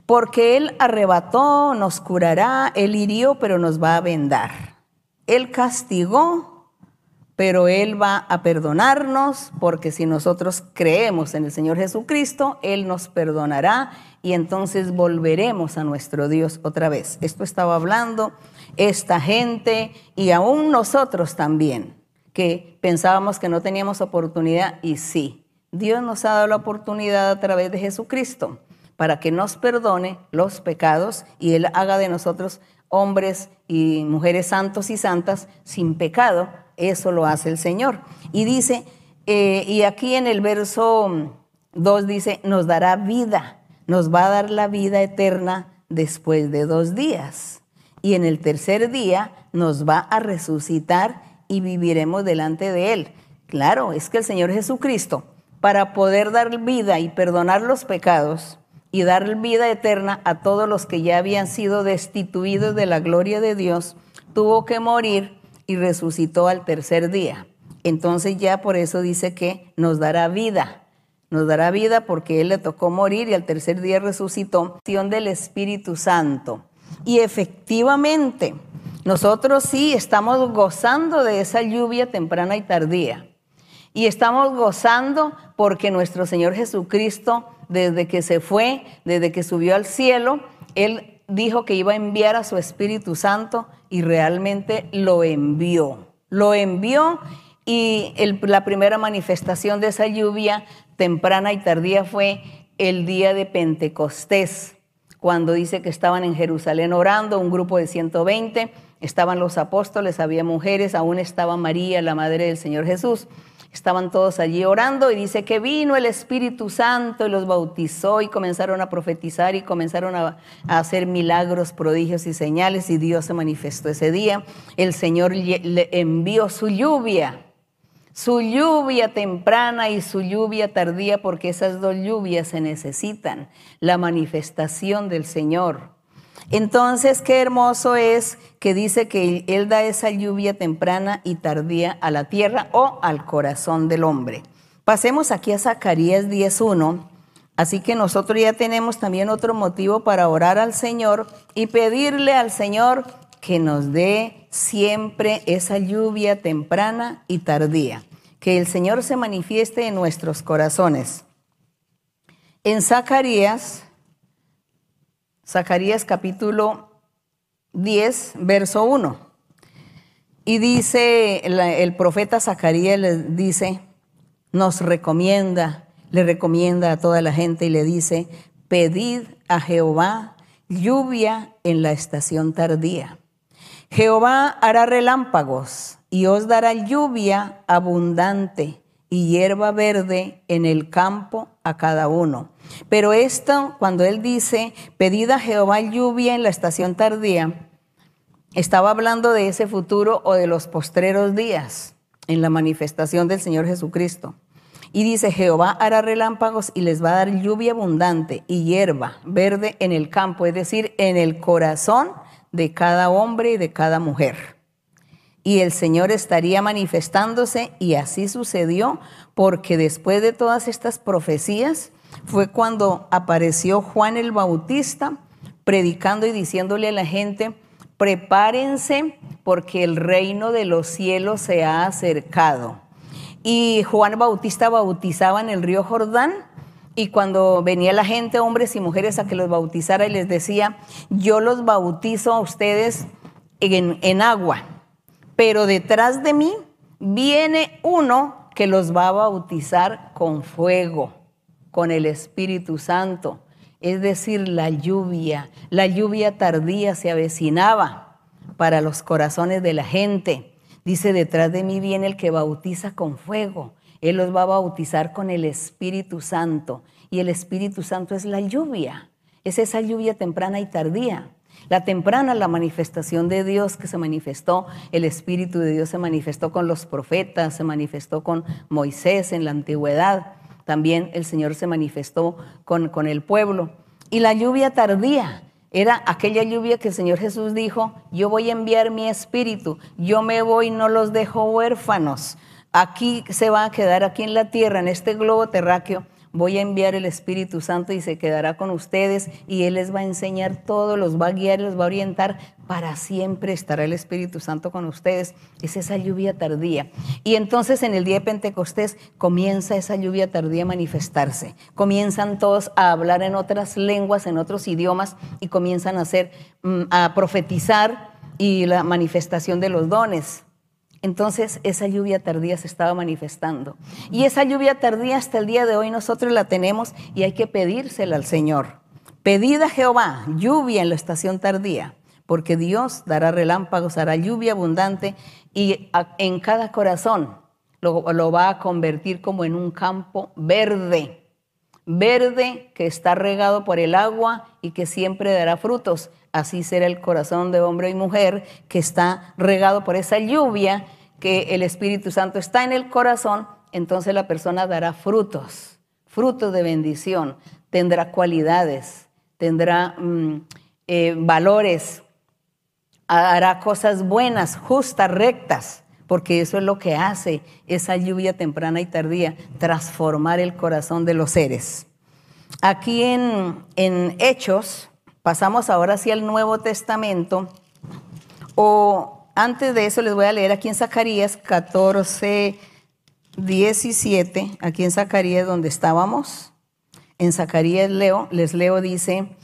Speaker 1: porque Él arrebató, nos curará, Él hirió, pero nos va a vendar. Él castigó, pero Él va a perdonarnos porque si nosotros creemos en el Señor Jesucristo, Él nos perdonará y entonces volveremos a nuestro Dios otra vez. Esto estaba hablando esta gente y aún nosotros también, que pensábamos que no teníamos oportunidad y sí, Dios nos ha dado la oportunidad a través de Jesucristo para que nos perdone los pecados y Él haga de nosotros hombres y mujeres santos y santas sin pecado eso lo hace el Señor. Y dice, eh, y aquí en el verso 2 dice, nos dará vida, nos va a dar la vida eterna después de dos días. Y en el tercer día nos va a resucitar y viviremos delante de Él. Claro, es que el Señor Jesucristo, para poder dar vida y perdonar los pecados y dar vida eterna a todos los que ya habían sido destituidos de la gloria de Dios, tuvo que morir y resucitó al tercer día. Entonces ya por eso dice que nos dará vida. Nos dará vida porque Él le tocó morir y al tercer día resucitó. del Espíritu Santo. Y efectivamente, nosotros sí estamos gozando de esa lluvia temprana y tardía. Y estamos gozando porque nuestro Señor Jesucristo, desde que se fue, desde que subió al cielo, Él dijo que iba a enviar a su Espíritu Santo y realmente lo envió. Lo envió y la primera manifestación de esa lluvia temprana y tardía fue el día de Pentecostés, cuando dice que estaban en Jerusalén orando, un grupo de 120, estaban los apóstoles, había mujeres, aún estaba María, la madre del Señor Jesús. Estaban todos allí orando y dice que vino el Espíritu Santo y los bautizó y comenzaron a profetizar y comenzaron a, hacer milagros, prodigios y señales y Dios se manifestó ese día. El Señor le envió su lluvia, su lluvia temprana y su lluvia tardía, porque esas dos lluvias se necesitan, la manifestación del Señor. Entonces, qué hermoso es que dice que Él da esa lluvia temprana y tardía a la tierra o al corazón del hombre. Pasemos aquí a Zacarías 10.1. Así que nosotros ya tenemos también otro motivo para orar al Señor y pedirle al Señor que nos dé siempre esa lluvia temprana y tardía. Que el Señor se manifieste en nuestros corazones. En Zacarías Zacarías capítulo 10, verso 1. Y dice, el profeta Zacarías le dice, nos recomienda, le recomienda a toda la gente y le dice, pedid a Jehová lluvia en la estación tardía. Jehová hará relámpagos y os dará lluvia abundante y hierba verde en el campo a cada uno. Pero esto, cuando él dice, pedida Jehová lluvia en la estación tardía, estaba hablando de ese futuro o de los postreros días en la manifestación del Señor Jesucristo. Y dice, Jehová hará relámpagos y les va a dar lluvia abundante y hierba verde en el campo, es decir, en el corazón de cada hombre y de cada mujer y el Señor estaría manifestándose y así sucedió porque después de todas estas profecías fue cuando apareció Juan el Bautista predicando y diciéndole a la gente, prepárense porque el reino de los cielos se ha acercado. Y Juan Bautista bautizaba en el río Jordán y cuando venía la gente, hombres y mujeres, a que los bautizara y les decía, yo los bautizo a ustedes en, agua pero detrás de mí viene uno que los va a bautizar con fuego, con el Espíritu Santo, es decir, la lluvia. La lluvia tardía se avecinaba para los corazones de la gente. Dice, detrás de mí viene el que bautiza con fuego. Él los va a bautizar con el Espíritu Santo. Y el Espíritu Santo es la lluvia. Es esa lluvia temprana y tardía. La temprana, la manifestación de Dios que se manifestó, el Espíritu de Dios se manifestó con los profetas, se manifestó con Moisés en la antigüedad. También el Señor se manifestó con, con el pueblo. Y la lluvia tardía era aquella lluvia que el Señor Jesús dijo, yo voy a enviar mi espíritu, yo me voy, no los dejo huérfanos. Aquí se va a quedar, aquí en la tierra, en este globo terráqueo, voy a enviar el Espíritu Santo y se quedará con ustedes y Él les va a enseñar todo, los va a guiar, los va a orientar. Para siempre estará el Espíritu Santo con ustedes. Es esa lluvia tardía. Y entonces en el día de Pentecostés comienza esa lluvia tardía a manifestarse. Comienzan todos a hablar en otras lenguas, en otros idiomas y comienzan a hacer, mm, a profetizar y la manifestación de los dones. Entonces esa lluvia tardía se estaba manifestando. Y esa lluvia tardía hasta el día de hoy nosotros la tenemos y hay que pedírsela al Señor. Pedid a Jehová lluvia en la estación tardía, porque Dios dará relámpagos, hará lluvia abundante y en cada corazón lo, lo va a convertir como en un campo verde, verde que está regado por el agua y que siempre dará frutos así será el corazón de hombre y mujer que está regado por esa lluvia, que el Espíritu Santo está en el corazón, entonces la persona dará frutos, frutos de bendición, tendrá cualidades, tendrá mm, eh, valores, hará cosas buenas, justas, rectas, porque eso es lo que hace esa lluvia temprana y tardía, transformar el corazón de los seres. Aquí en, en Hechos, Pasamos ahora hacia el Nuevo Testamento. O antes de eso les voy a leer aquí en Zacarías 14, 17, aquí en Zacarías donde estábamos. En Zacarías leo, les leo, dice,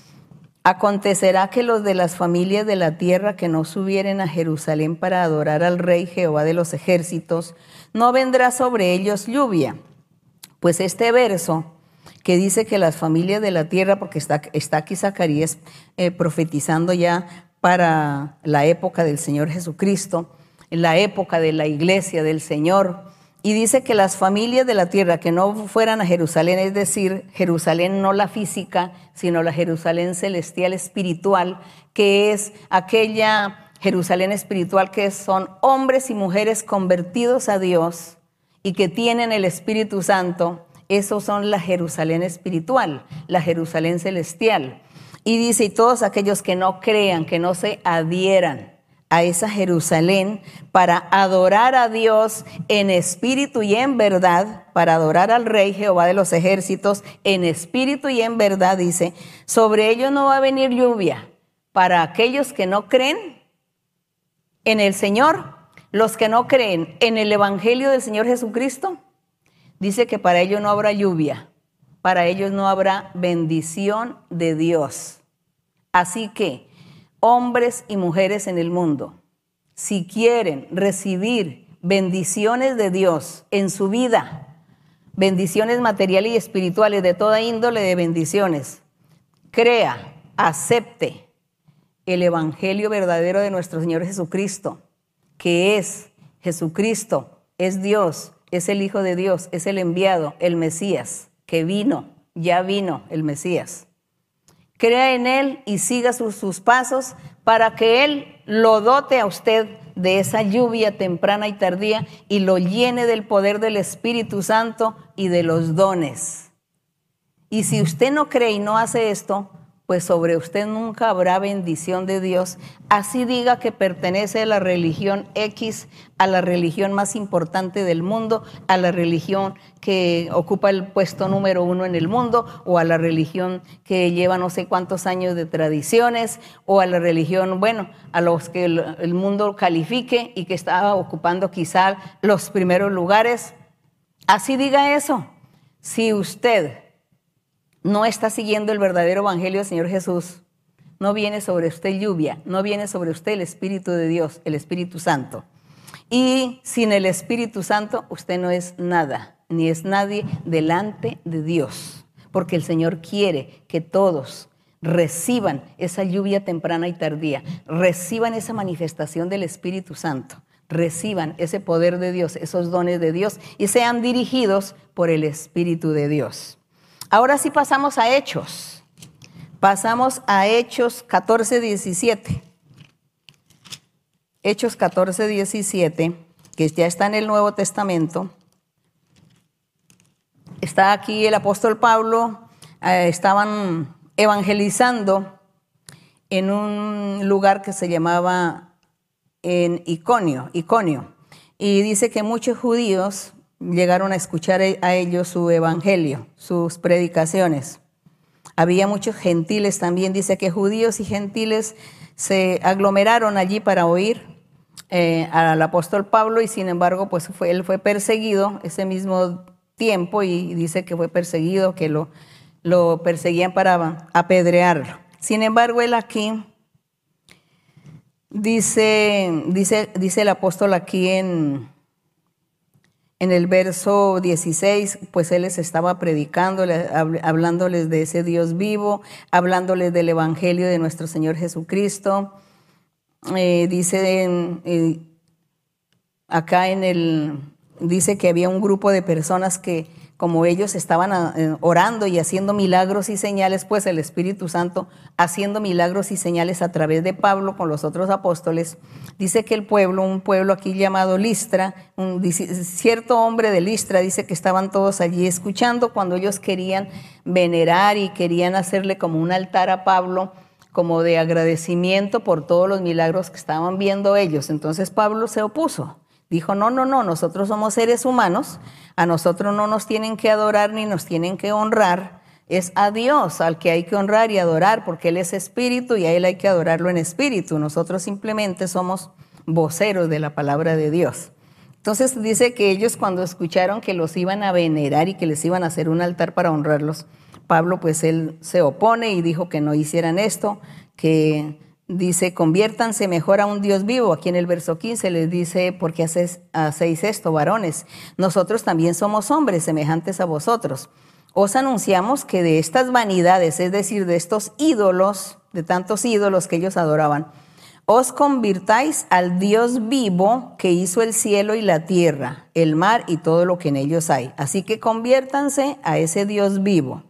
Speaker 1: acontecerá que los de las familias de la tierra que no subieren a Jerusalén para adorar al Rey Jehová de los ejércitos, no vendrá sobre ellos lluvia. Pues este verso que dice que las familias de la tierra, porque está, aquí Zacarías eh, profetizando ya para la época del Señor Jesucristo, la época de la iglesia del Señor, y dice que las familias de la tierra que no fueran a Jerusalén, es decir, Jerusalén no la física, sino la Jerusalén celestial espiritual, que es aquella Jerusalén espiritual que son hombres y mujeres convertidos a Dios y que tienen el Espíritu Santo, esos son la Jerusalén espiritual, la Jerusalén celestial. Y dice, y todos aquellos que no crean, que no se adhieran a esa Jerusalén para adorar a Dios en espíritu y en verdad, para adorar al Rey Jehová de los ejércitos en espíritu y en verdad, dice, sobre ellos no va a venir lluvia. Para aquellos que no creen en el Señor, los que no creen en el Evangelio del Señor Jesucristo, Dice que para ellos no habrá lluvia, para ellos no habrá bendición de Dios. Así que, hombres y mujeres en el mundo, si quieren recibir bendiciones de Dios en su vida, bendiciones materiales y espirituales de toda índole de bendiciones, crea, acepte el Evangelio verdadero de nuestro Señor Jesucristo, que es Jesucristo, es Dios, es el Hijo de Dios, es el enviado, el Mesías, que vino, ya vino el Mesías. Crea en Él y siga sus, sus, pasos para que Él lo dote a usted de esa lluvia temprana y tardía y lo llene del poder del Espíritu Santo y de los dones. Y si usted no cree y no hace esto, pues sobre usted nunca habrá bendición de Dios. Así diga que pertenece a la religión X, a la religión más importante del mundo, a la religión que ocupa el puesto número uno en el mundo, o a la religión que lleva no sé cuántos años de tradiciones, o a la religión, bueno, a los que el, mundo califique y que está ocupando quizá los primeros lugares. Así diga eso. Si usted no está siguiendo el verdadero evangelio del Señor Jesús, no viene sobre usted lluvia, no viene sobre usted el Espíritu de Dios, el Espíritu Santo. Y sin el Espíritu Santo usted no es nada, ni es nadie delante de Dios, porque el Señor quiere que todos reciban esa lluvia temprana y tardía, reciban esa manifestación del Espíritu Santo, reciban ese poder de Dios, esos dones de Dios y sean dirigidos por el Espíritu de Dios. Ahora sí pasamos a Hechos. Pasamos a Hechos 14, 17. Hechos 14, 17, que ya está en el Nuevo Testamento. Está aquí el apóstol Pablo, eh, estaban evangelizando en un lugar que se llamaba en Iconio, Iconio. Y dice que muchos judíos llegaron a escuchar a ellos su evangelio, sus predicaciones. Había muchos gentiles también, dice que judíos y gentiles se aglomeraron allí para oír eh, al apóstol Pablo y sin embargo, pues él fue perseguido ese mismo tiempo y dice que fue perseguido, que lo, lo perseguían para apedrearlo. Sin embargo, él aquí dice, dice, dice el apóstol aquí en, en el verso 16, pues él les estaba predicando, hablándoles de ese Dios vivo, hablándoles del Evangelio de nuestro Señor Jesucristo. Eh, dice eh, acá en el, dice que había un grupo de personas que como ellos estaban ah, eh, orando y haciendo milagros y señales, pues el Espíritu Santo haciendo milagros y señales a través de Pablo con los otros apóstoles, dice que el pueblo, un pueblo aquí llamado Listra, un cierto hombre de Listra, dice que estaban todos allí escuchando cuando ellos querían venerar y querían hacerle como un altar a Pablo como de agradecimiento por todos los milagros que estaban viendo ellos. Entonces Pablo se opuso. Dijo, no, no, no, nosotros somos seres humanos, a nosotros no nos tienen que adorar ni nos tienen que honrar, es a Dios al que hay que honrar y adorar, porque Él es espíritu y a Él hay que adorarlo en espíritu. Nosotros simplemente somos voceros de la palabra de Dios. Entonces dice que ellos cuando escucharon que los iban a venerar y que les iban a hacer un altar para honrarlos, Pablo pues él se opone y dijo que no hicieran esto, que Dice, conviértanse mejor a un Dios vivo. Aquí en el verso 15 les dice, porque hacéis esto, varones? Nosotros también somos hombres semejantes a vosotros. Os anunciamos que de estas vanidades, es decir, de estos ídolos, de tantos ídolos que ellos adoraban, os convirtáis al Dios vivo que hizo el cielo y la tierra, el mar y todo lo que en ellos hay. Así que conviértanse a ese Dios vivo.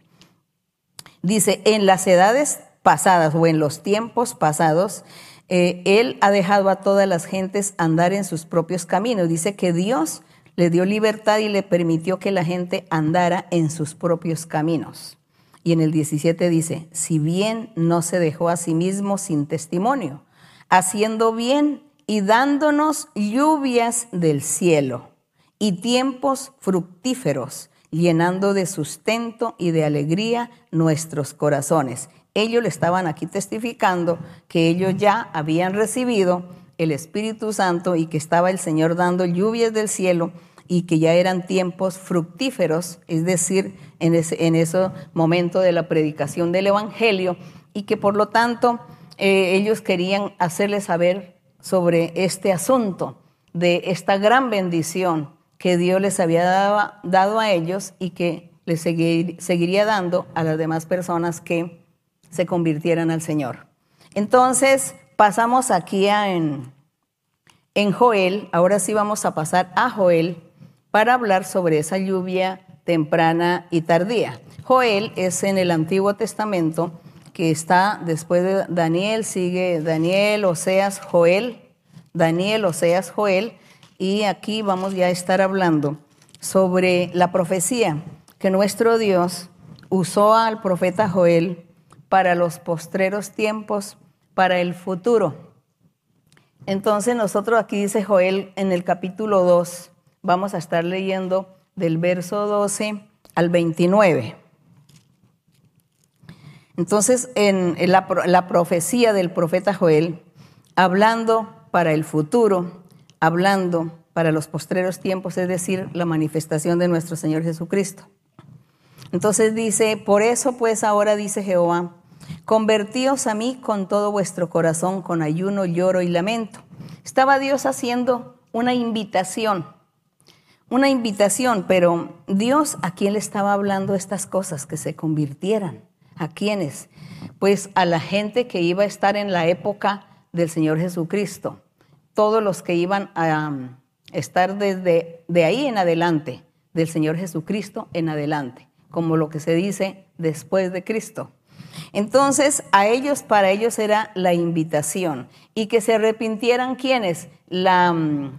Speaker 1: Dice, en las edades pasadas o en los tiempos pasados, eh, Él ha dejado a todas las gentes andar en sus propios caminos. Dice que Dios le dio libertad y le permitió que la gente andara en sus propios caminos. Y en el 17 dice, si bien no se dejó a sí mismo sin testimonio, haciendo bien y dándonos lluvias del cielo y tiempos fructíferos, llenando de sustento y de alegría nuestros corazones ellos le estaban aquí testificando que ellos ya habían recibido el Espíritu Santo y que estaba el Señor dando lluvias del cielo y que ya eran tiempos fructíferos, es decir, en ese, en ese momento de la predicación del Evangelio, y que por lo tanto eh, ellos querían hacerles saber sobre este asunto de esta gran bendición que Dios les había dado a ellos y que les seguiría dando a las demás personas que se convirtieran al Señor. Entonces, pasamos aquí en, en Joel, ahora sí vamos a pasar a Joel para hablar sobre esa lluvia temprana y tardía. Joel es en el Antiguo Testamento que está después de Daniel, sigue Daniel, Oseas, Joel, Daniel, Oseas, Joel, y aquí vamos ya a estar hablando sobre la profecía que nuestro Dios usó al profeta Joel para los postreros tiempos, para el futuro. Entonces nosotros aquí dice Joel en el capítulo 2, vamos a estar leyendo del verso 12 al 29. Entonces en la, la profecía del profeta Joel, hablando para el futuro, hablando para los postreros tiempos, es decir, la manifestación de nuestro Señor Jesucristo. Entonces dice, por eso pues ahora dice Jehová, Convertíos a mí con todo vuestro corazón, con ayuno, lloro y lamento. Estaba Dios haciendo una invitación, una invitación, pero Dios a quién le estaba hablando estas cosas, que se convirtieran. ¿A quiénes? Pues a la gente que iba a estar en la época del Señor Jesucristo. Todos los que iban a um, estar desde de ahí en adelante, del Señor Jesucristo en adelante, como lo que se dice después de Cristo. Entonces, a ellos, para ellos era la invitación. Y que se arrepintieran quienes? La, mm,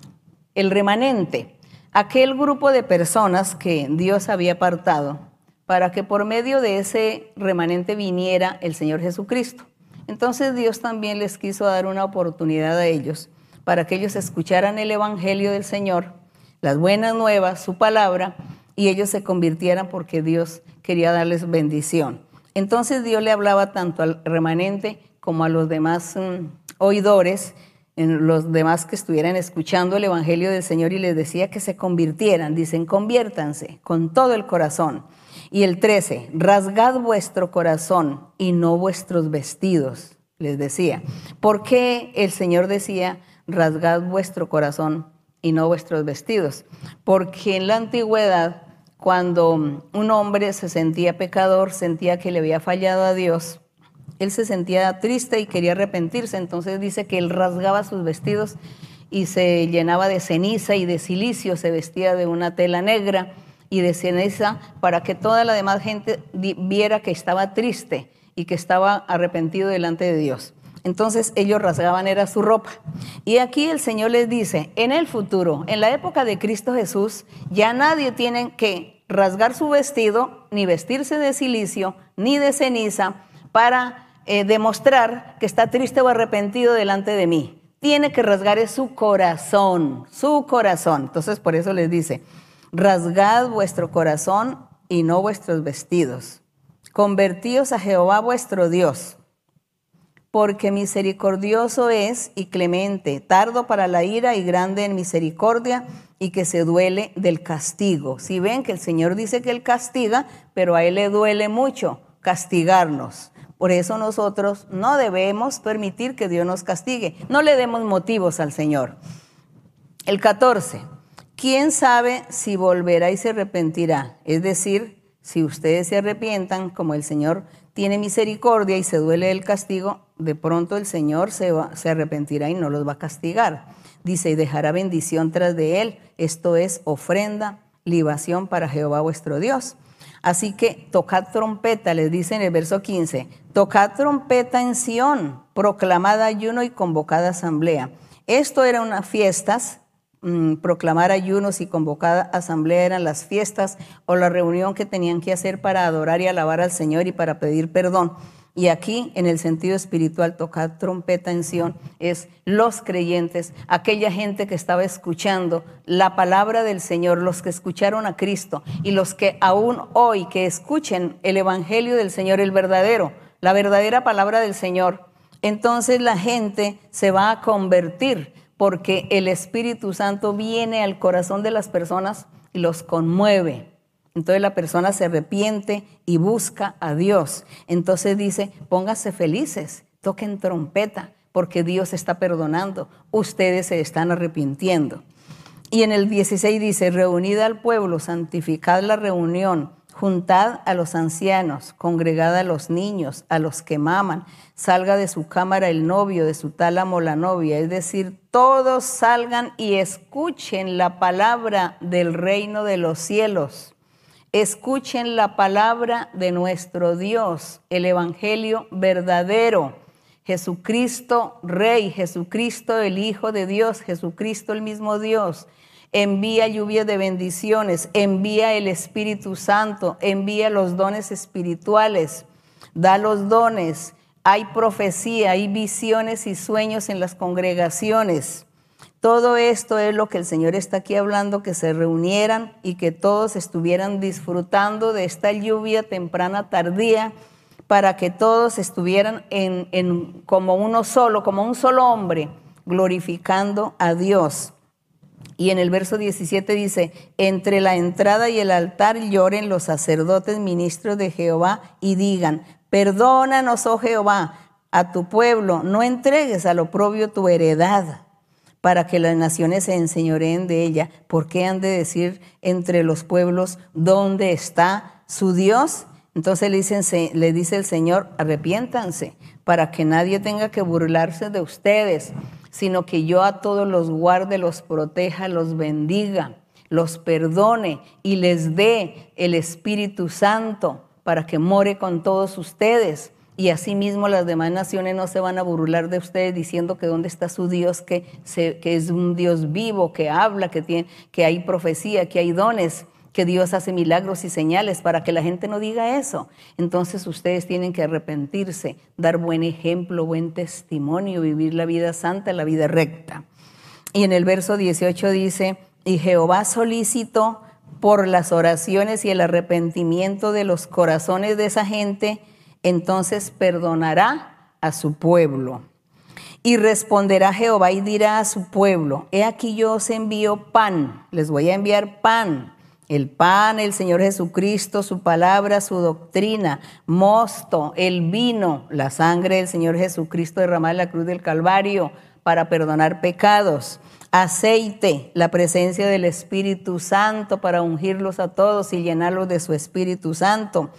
Speaker 1: el remanente, aquel grupo de personas que Dios había apartado para que por medio de ese remanente viniera el Señor Jesucristo. Entonces Dios también les quiso dar una oportunidad a ellos para que ellos escucharan el Evangelio del Señor, las buenas nuevas, su palabra, y ellos se convirtieran porque Dios quería darles bendición. Entonces Dios le hablaba tanto al remanente como a los demás mm, oidores, en los demás que estuvieran escuchando el Evangelio del Señor y les decía que se convirtieran. Dicen, conviértanse con todo el corazón. Y el 13, rasgad vuestro corazón y no vuestros vestidos, les decía. ¿Por qué el Señor decía, rasgad vuestro corazón y no vuestros vestidos? Porque en la antigüedad, cuando un hombre se sentía pecador, sentía que le había fallado a Dios, él se sentía triste y quería arrepentirse, entonces dice que él rasgaba sus vestidos y se llenaba de ceniza y de silicio, se vestía de una tela negra y de ceniza para que toda la demás gente viera que estaba triste y que estaba arrepentido delante de Dios. Entonces ellos rasgaban era su ropa. Y aquí el Señor les dice, en el futuro, en la época de Cristo Jesús, ya nadie tiene que rasgar su vestido, ni vestirse de silicio, ni de ceniza, para eh, demostrar que está triste o arrepentido delante de mí. Tiene que rasgar su corazón, su corazón. Entonces por eso les dice, rasgad vuestro corazón y no vuestros vestidos. Convertíos a Jehová vuestro Dios, porque misericordioso es y clemente, tardo para la ira y grande en misericordia y que se duele del castigo. Si ven que el Señor dice que Él castiga, pero a Él le duele mucho castigarnos. Por eso nosotros no debemos permitir que Dios nos castigue. No le demos motivos al Señor. El 14. ¿Quién sabe si volverá y se arrepentirá? Es decir, si ustedes se arrepientan, como el Señor tiene misericordia y se duele del castigo, de pronto el Señor se, se arrepentirá y no los va a castigar. Dice, y dejará bendición tras de él. Esto es ofrenda, libación para Jehová vuestro Dios. Así que tocad trompeta, les dice en el verso 15, tocad trompeta en Sión, proclamad ayuno y convocada asamblea. Esto eran unas fiestas Mm, proclamar ayunos y convocar asamblea eran las fiestas o la reunión que tenían que hacer para adorar y alabar al Señor y para pedir perdón. Y aquí, en el sentido espiritual, tocar trompeta en Sion es los creyentes, aquella gente que estaba escuchando la palabra del Señor, los que escucharon a Cristo y los que aún hoy que escuchen el Evangelio del Señor, el verdadero, la verdadera palabra del Señor, entonces la gente se va a convertir porque el Espíritu Santo viene al corazón de las personas y los conmueve. Entonces la persona se arrepiente y busca a Dios. Entonces dice, pónganse felices, toquen trompeta, porque Dios está perdonando, ustedes se están arrepintiendo. Y en el 16 dice, reunid al pueblo, santificad la reunión, Juntad a los ancianos, congregad a los niños, a los que maman, salga de su cámara el novio, de su tálamo la novia, es decir, todos salgan y escuchen la palabra del reino de los cielos. Escuchen la palabra de nuestro Dios, el Evangelio verdadero. Jesucristo Rey, Jesucristo el Hijo de Dios, Jesucristo el mismo Dios envía lluvia de bendiciones, envía el Espíritu Santo, envía los dones espirituales, da los dones. Hay profecía, hay visiones y sueños en las congregaciones. Todo esto es lo que el Señor está aquí hablando, que se reunieran y que todos estuvieran disfrutando de esta lluvia temprana, tardía, para que todos estuvieran en, en, como uno solo, como un solo hombre, glorificando a Dios. Y en el verso 17 dice, entre la entrada y el altar lloren los sacerdotes ministros de Jehová y digan, perdónanos, oh Jehová, a tu pueblo, no entregues al oprobio tu heredad para que las naciones se enseñoreen de ella. ¿Por qué han de decir entre los pueblos dónde está su Dios? Entonces le, le dice el Señor, arrepiéntanse para que nadie tenga que burlarse de ustedes sino que yo a todos los guarde, los proteja, los bendiga, los perdone y les dé el Espíritu Santo para que more con todos ustedes. y asimismo las demás naciones no se van a burlar de ustedes diciendo que dónde está su Dios, que, que es un Dios vivo, que habla, que, tiene, que hay profecía, que hay dones, que Dios hace milagros y señales para que la gente no diga eso. Entonces ustedes tienen que arrepentirse, dar buen ejemplo, buen testimonio, vivir la vida santa, la vida recta. Y en el verso 18 dice, y Jehová solicitó por las oraciones y el arrepentimiento de los corazones de esa gente, entonces perdonará a su pueblo. Y responderá Jehová y dirá a su pueblo, he aquí yo os envío pan, les voy a enviar pan, el pan, el Señor Jesucristo, su palabra, su doctrina, mosto, el vino, la sangre del Señor Jesucristo derramada en la cruz del Calvario para perdonar pecados, aceite, la presencia del Espíritu Santo para ungirlos a todos y llenarlos de su Espíritu Santo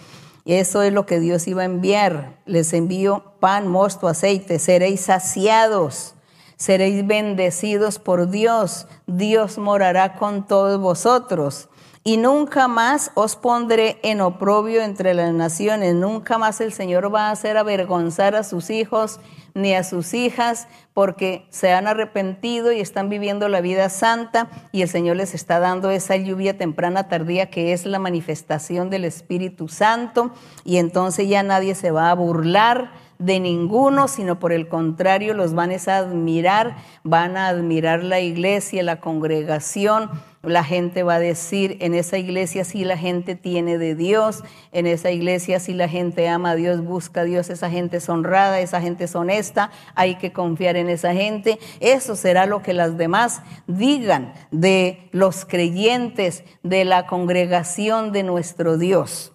Speaker 1: eso es lo que Dios iba a enviar. Les envío pan, mosto, aceite. Seréis saciados, seréis bendecidos por Dios. Dios morará con todos vosotros. Y nunca más os pondré en oprobio entre las naciones. Nunca más el Señor va a hacer avergonzar a sus hijos ni a sus hijas, porque se han arrepentido y están viviendo la vida santa y el Señor les está dando esa lluvia temprana tardía que es la manifestación del Espíritu Santo y entonces ya nadie se va a burlar de ninguno, sino por el contrario los van a admirar, van a admirar la iglesia, la congregación, la gente va a decir, en esa iglesia sí la gente tiene de Dios, en esa iglesia sí la gente ama a Dios, busca a Dios, esa gente es honrada, esa gente es honesta, hay que confiar en esa gente. Eso será lo que las demás digan de los creyentes, de la congregación de nuestro Dios.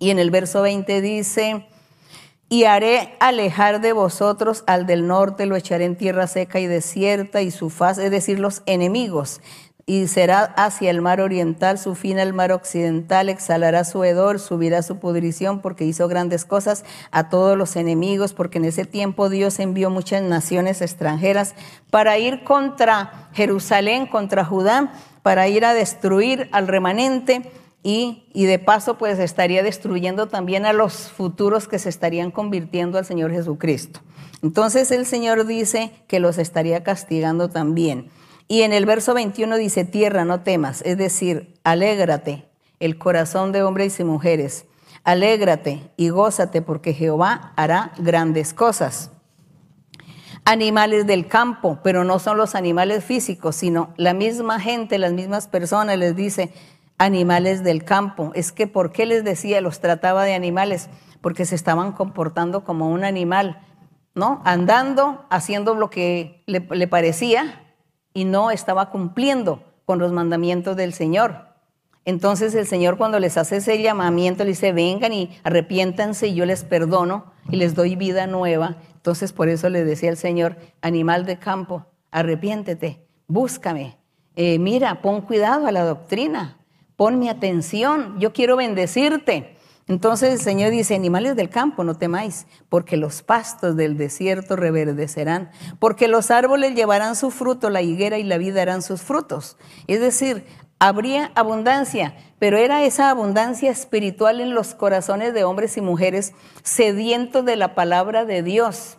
Speaker 1: Y en el verso 20 dice, y haré alejar de vosotros al del norte, lo echaré en tierra seca y desierta y su faz, es decir, los enemigos y será hacia el mar oriental, su fin al mar occidental, exhalará su hedor, subirá su pudrición, porque hizo grandes cosas a todos los enemigos, porque en ese tiempo Dios envió muchas naciones extranjeras para ir contra Jerusalén, contra Judá, para ir a destruir al remanente. Y, y, de paso pues estaría destruyendo también a los futuros que se estarían convirtiendo al Señor Jesucristo. Entonces el Señor dice que los estaría castigando también. Y en el verso 21 dice, tierra, no temas, es decir, alégrate, el corazón de hombres y mujeres, alégrate y gózate porque Jehová hará grandes cosas. Animales del campo, pero no son los animales físicos, sino la misma gente, las mismas personas les dice, animales del campo. Es que, ¿por qué les decía, los trataba de animales? Porque se estaban comportando como un animal, ¿no? Andando, haciendo lo que le, le parecía, y no estaba cumpliendo con los mandamientos del Señor. Entonces el Señor cuando les hace ese llamamiento, le dice, vengan y arrepiéntanse y yo les perdono y les doy vida nueva. Entonces por eso le decía el Señor, animal de campo, arrepiéntete, búscame, eh, mira, pon cuidado a la doctrina, pon mi atención, yo quiero bendecirte. Entonces el Señor dice, animales del campo, no temáis, porque los pastos del desierto reverdecerán, porque los árboles llevarán su fruto, la higuera y la vida darán sus frutos. Es decir, habría abundancia, pero era esa abundancia espiritual en los corazones de hombres y mujeres sedientos de la palabra de Dios.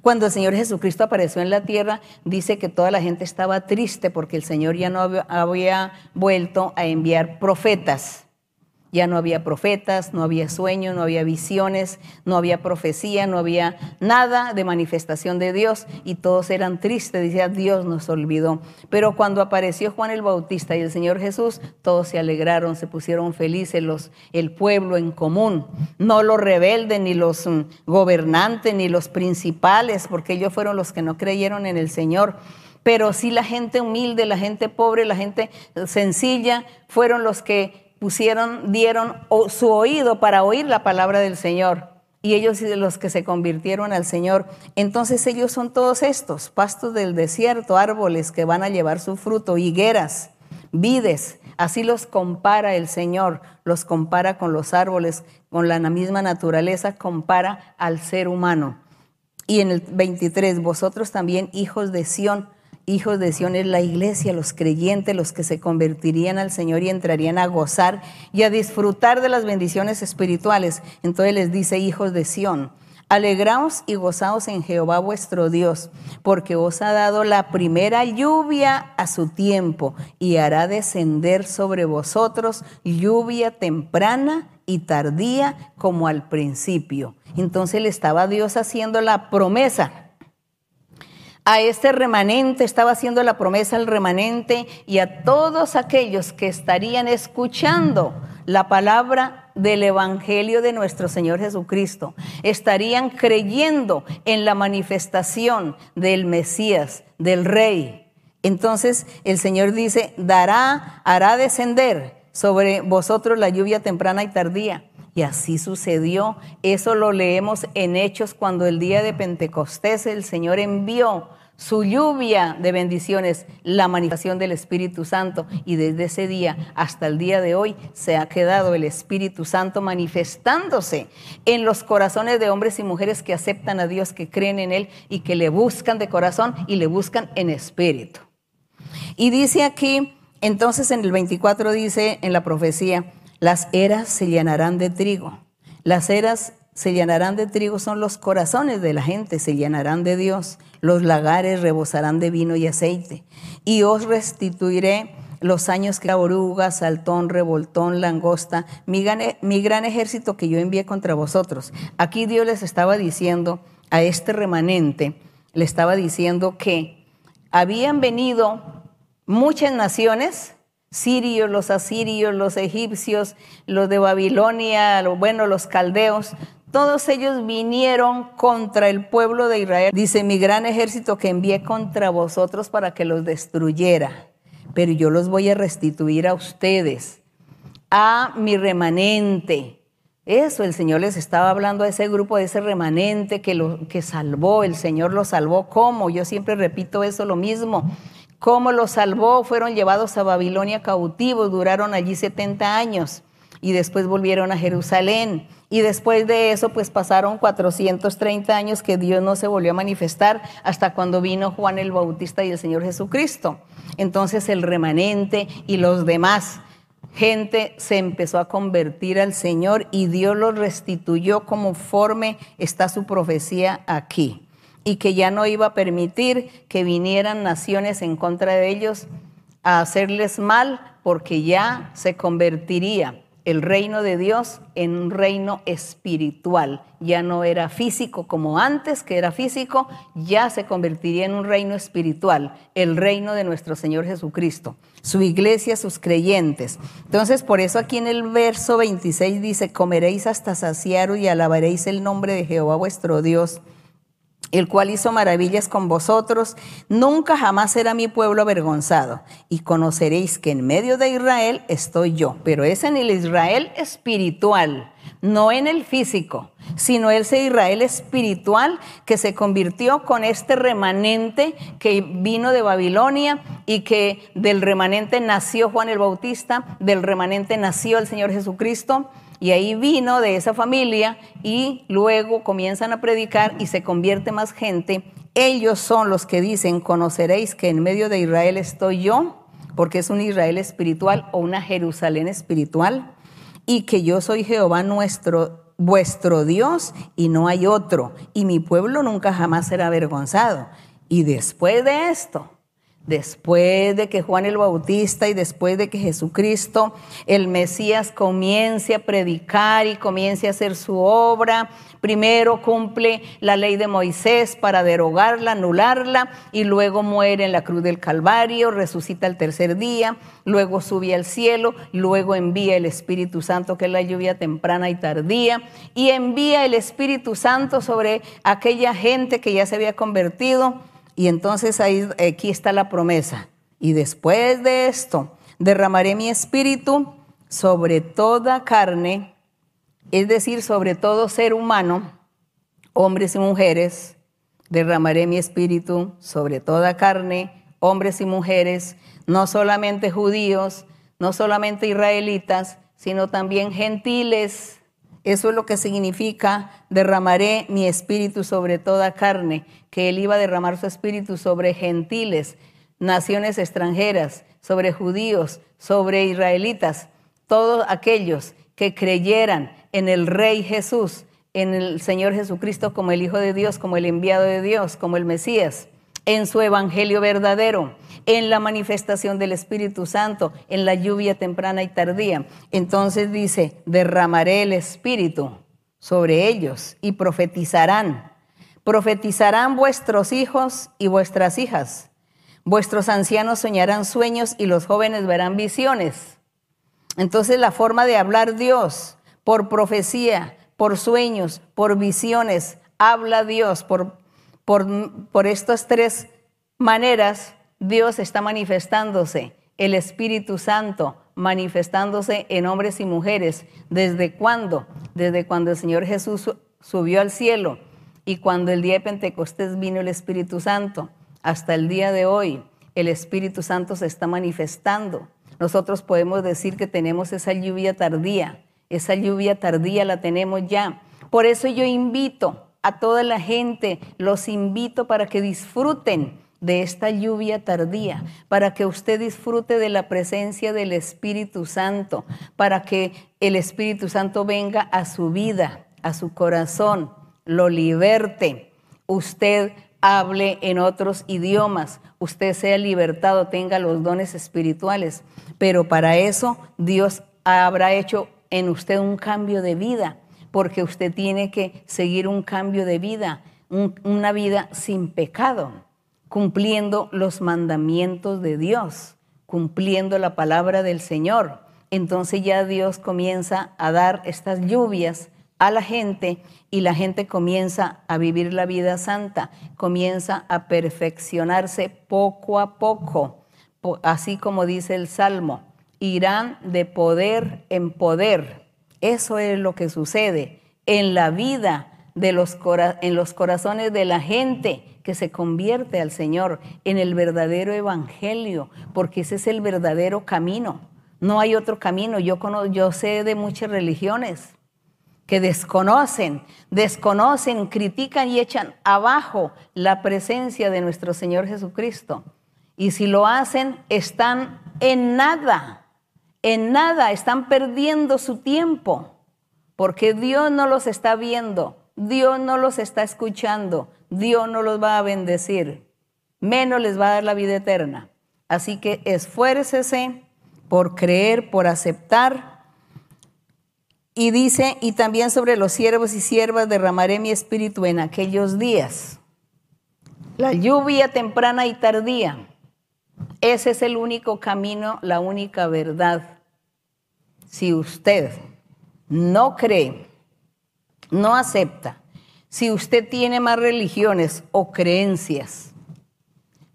Speaker 1: Cuando el Señor Jesucristo apareció en la tierra, dice que toda la gente estaba triste porque el Señor ya no había vuelto a enviar profetas. Ya no había profetas, no había sueños, no había visiones, no había profecía, no había nada de manifestación de Dios y todos eran tristes, decía Dios nos olvidó. Pero cuando apareció Juan el Bautista y el Señor Jesús, todos se alegraron, se pusieron felices los, el pueblo en común, no los rebeldes, ni los mm, gobernantes, ni los principales, porque ellos fueron los que no creyeron en el Señor pero sí la gente humilde, la gente pobre, la gente sencilla, fueron los que pusieron, dieron su oído para oír la palabra del Señor. Y ellos los que se convirtieron al Señor. Entonces ellos son todos estos, pastos del desierto, árboles que van a llevar su fruto, higueras, vides. Así los compara el Señor, los compara con los árboles, con la misma naturaleza, compara al ser humano. Y en el 23, vosotros también, hijos de Sión, hijos de Sión es la iglesia, los creyentes, los que se convertirían al Señor y entrarían a gozar y a disfrutar de las bendiciones espirituales. Entonces les dice, hijos de Sión, alegraos y gozaos en Jehová vuestro Dios, porque os ha dado la primera lluvia a su tiempo y hará descender sobre vosotros lluvia temprana y tardía como al principio. Entonces le estaba Dios haciendo la promesa a este remanente, estaba haciendo la promesa al remanente y a todos aquellos que estarían escuchando la palabra del Evangelio de nuestro Señor Jesucristo, estarían creyendo en la manifestación del Mesías, del Rey. Entonces el Señor dice, dará, hará descender sobre vosotros la lluvia temprana y tardía. Y así sucedió. Eso lo leemos en Hechos cuando el día de Pentecostés el Señor envió su lluvia de bendiciones, la manifestación del Espíritu Santo. Y desde ese día hasta el día de hoy se ha quedado el Espíritu Santo manifestándose en los corazones de hombres y mujeres que aceptan a Dios, que creen en Él y que le buscan de corazón y le buscan en espíritu. Y dice aquí, entonces en el 24 dice en la profecía, las eras se llenarán de trigo. Las eras se llenarán de trigo son los corazones de la gente, se llenarán de Dios. Los lagares rebosarán de vino y aceite. Y os restituiré los años que la oruga, saltón, revoltón, langosta, mi gran, mi gran ejército que yo envié contra vosotros. Aquí Dios les estaba diciendo a este remanente, le estaba diciendo que habían venido muchas naciones sirios, los asirios, los egipcios, los de Babilonia, bueno, los caldeos, todos ellos vinieron contra el pueblo de Israel. Dice, mi gran ejército que envié contra vosotros para que los destruyera, pero yo los voy a restituir a ustedes, a mi remanente. Eso, el Señor les estaba hablando a ese grupo, de ese remanente que, lo, que salvó, el Señor los salvó. ¿Cómo? Yo siempre repito eso lo mismo cómo los salvó, fueron llevados a Babilonia cautivos, duraron allí 70 años y después volvieron a Jerusalén. Y después de eso, pues pasaron 430 años que Dios no se volvió a manifestar hasta cuando vino Juan el Bautista y el Señor Jesucristo. Entonces el remanente y los demás gente se empezó a convertir al Señor y Dios los restituyó conforme está su profecía aquí y que ya no iba a permitir que vinieran naciones en contra de ellos a hacerles mal, porque ya se convertiría el reino de Dios en un reino espiritual. Ya no era físico como antes, que era físico, ya se convertiría en un reino espiritual, el reino de nuestro Señor Jesucristo, su iglesia, sus creyentes. Entonces, por eso aquí en el verso 26 dice, comeréis hasta saciar y alabaréis el nombre de Jehová vuestro Dios el cual hizo maravillas con vosotros, nunca jamás será mi pueblo avergonzado. Y conoceréis que en medio de Israel estoy yo, pero es en el Israel espiritual, no en el físico, sino ese Israel espiritual que se convirtió con este remanente que vino de Babilonia y que del remanente nació Juan el Bautista, del remanente nació el Señor Jesucristo y ahí vino de esa familia y luego comienzan a predicar y se convierte más gente. Ellos son los que dicen, conoceréis que en medio de Israel estoy yo, porque es un Israel espiritual o una Jerusalén espiritual, y que yo soy Jehová nuestro, vuestro Dios, y no hay otro, y mi pueblo nunca jamás será avergonzado. Y después de esto, Después de que Juan el Bautista y después de que Jesucristo, el Mesías, comience a predicar y comience a hacer su obra, primero cumple la ley de Moisés para derogarla, anularla, y luego muere en la cruz del Calvario, resucita el tercer día, luego sube al cielo, luego envía el Espíritu Santo, que es la lluvia temprana y tardía, y envía el Espíritu Santo sobre aquella gente que ya se había convertido y entonces aquí está la promesa. Y después de esto, derramaré mi espíritu sobre toda carne, es decir, sobre todo ser humano, hombres y mujeres. Derramaré mi espíritu sobre toda carne, hombres y mujeres, no solamente judíos, no solamente israelitas, sino también gentiles eso es lo que significa derramaré mi espíritu sobre toda carne, que él iba a derramar su espíritu sobre gentiles, naciones extranjeras, sobre judíos, sobre israelitas, todos aquellos que creyeran en el Rey Jesús, en el Señor Jesucristo como el Hijo de Dios, como el enviado de Dios, como el Mesías, en su evangelio verdadero, en la manifestación del Espíritu Santo, en la lluvia temprana y tardía. Entonces dice, derramaré el Espíritu sobre ellos y profetizarán. Profetizarán vuestros hijos y vuestras hijas. Vuestros ancianos soñarán sueños y los jóvenes verán visiones. Entonces la forma de hablar Dios por profecía, por sueños, por visiones, habla Dios por, por, por estas tres maneras, Dios está manifestándose, el Espíritu Santo manifestándose en hombres y mujeres. ¿Desde cuándo? Desde cuando el Señor Jesús subió al cielo y cuando el día de Pentecostés vino el Espíritu Santo. Hasta el día de hoy, el Espíritu Santo se está manifestando. Nosotros podemos decir que tenemos esa lluvia tardía. Esa lluvia tardía la tenemos ya. Por eso yo invito a toda la gente, los invito para que disfruten de esta lluvia tardía, para que usted disfrute de la presencia del Espíritu Santo, para que el Espíritu Santo venga a su vida, a su corazón, lo liberte. Usted hable en otros idiomas, usted sea libertado, tenga los dones espirituales, pero para eso Dios habrá hecho en usted un cambio de vida, porque usted tiene que seguir un cambio de vida, una vida sin pecado, cumpliendo los mandamientos de Dios, cumpliendo la palabra del Señor. Entonces ya Dios comienza a dar estas lluvias a la gente y la gente comienza a vivir la vida santa, comienza a perfeccionarse poco a poco, así como dice el Salmo, irán de poder en poder. Eso es lo que sucede en la vida de los, en los corazones de la gente que se convierte al Señor, en el verdadero evangelio, porque ese es el verdadero camino. No hay otro camino. Yo, yo sé de muchas religiones que desconocen, desconocen, critican y echan abajo la presencia de nuestro Señor Jesucristo. Y si lo hacen, están en nada, en nada, están perdiendo su tiempo, porque Dios no los está viendo, Dios no los está escuchando, Dios no los va a bendecir, menos les va a dar la vida eterna. Así que esfuércese por creer, por aceptar y dice, y también sobre los siervos y siervas derramaré mi espíritu en aquellos días. La lluvia temprana y tardía. Ese es el único camino, la única verdad. Si usted no cree, no acepta, si usted tiene más religiones o creencias,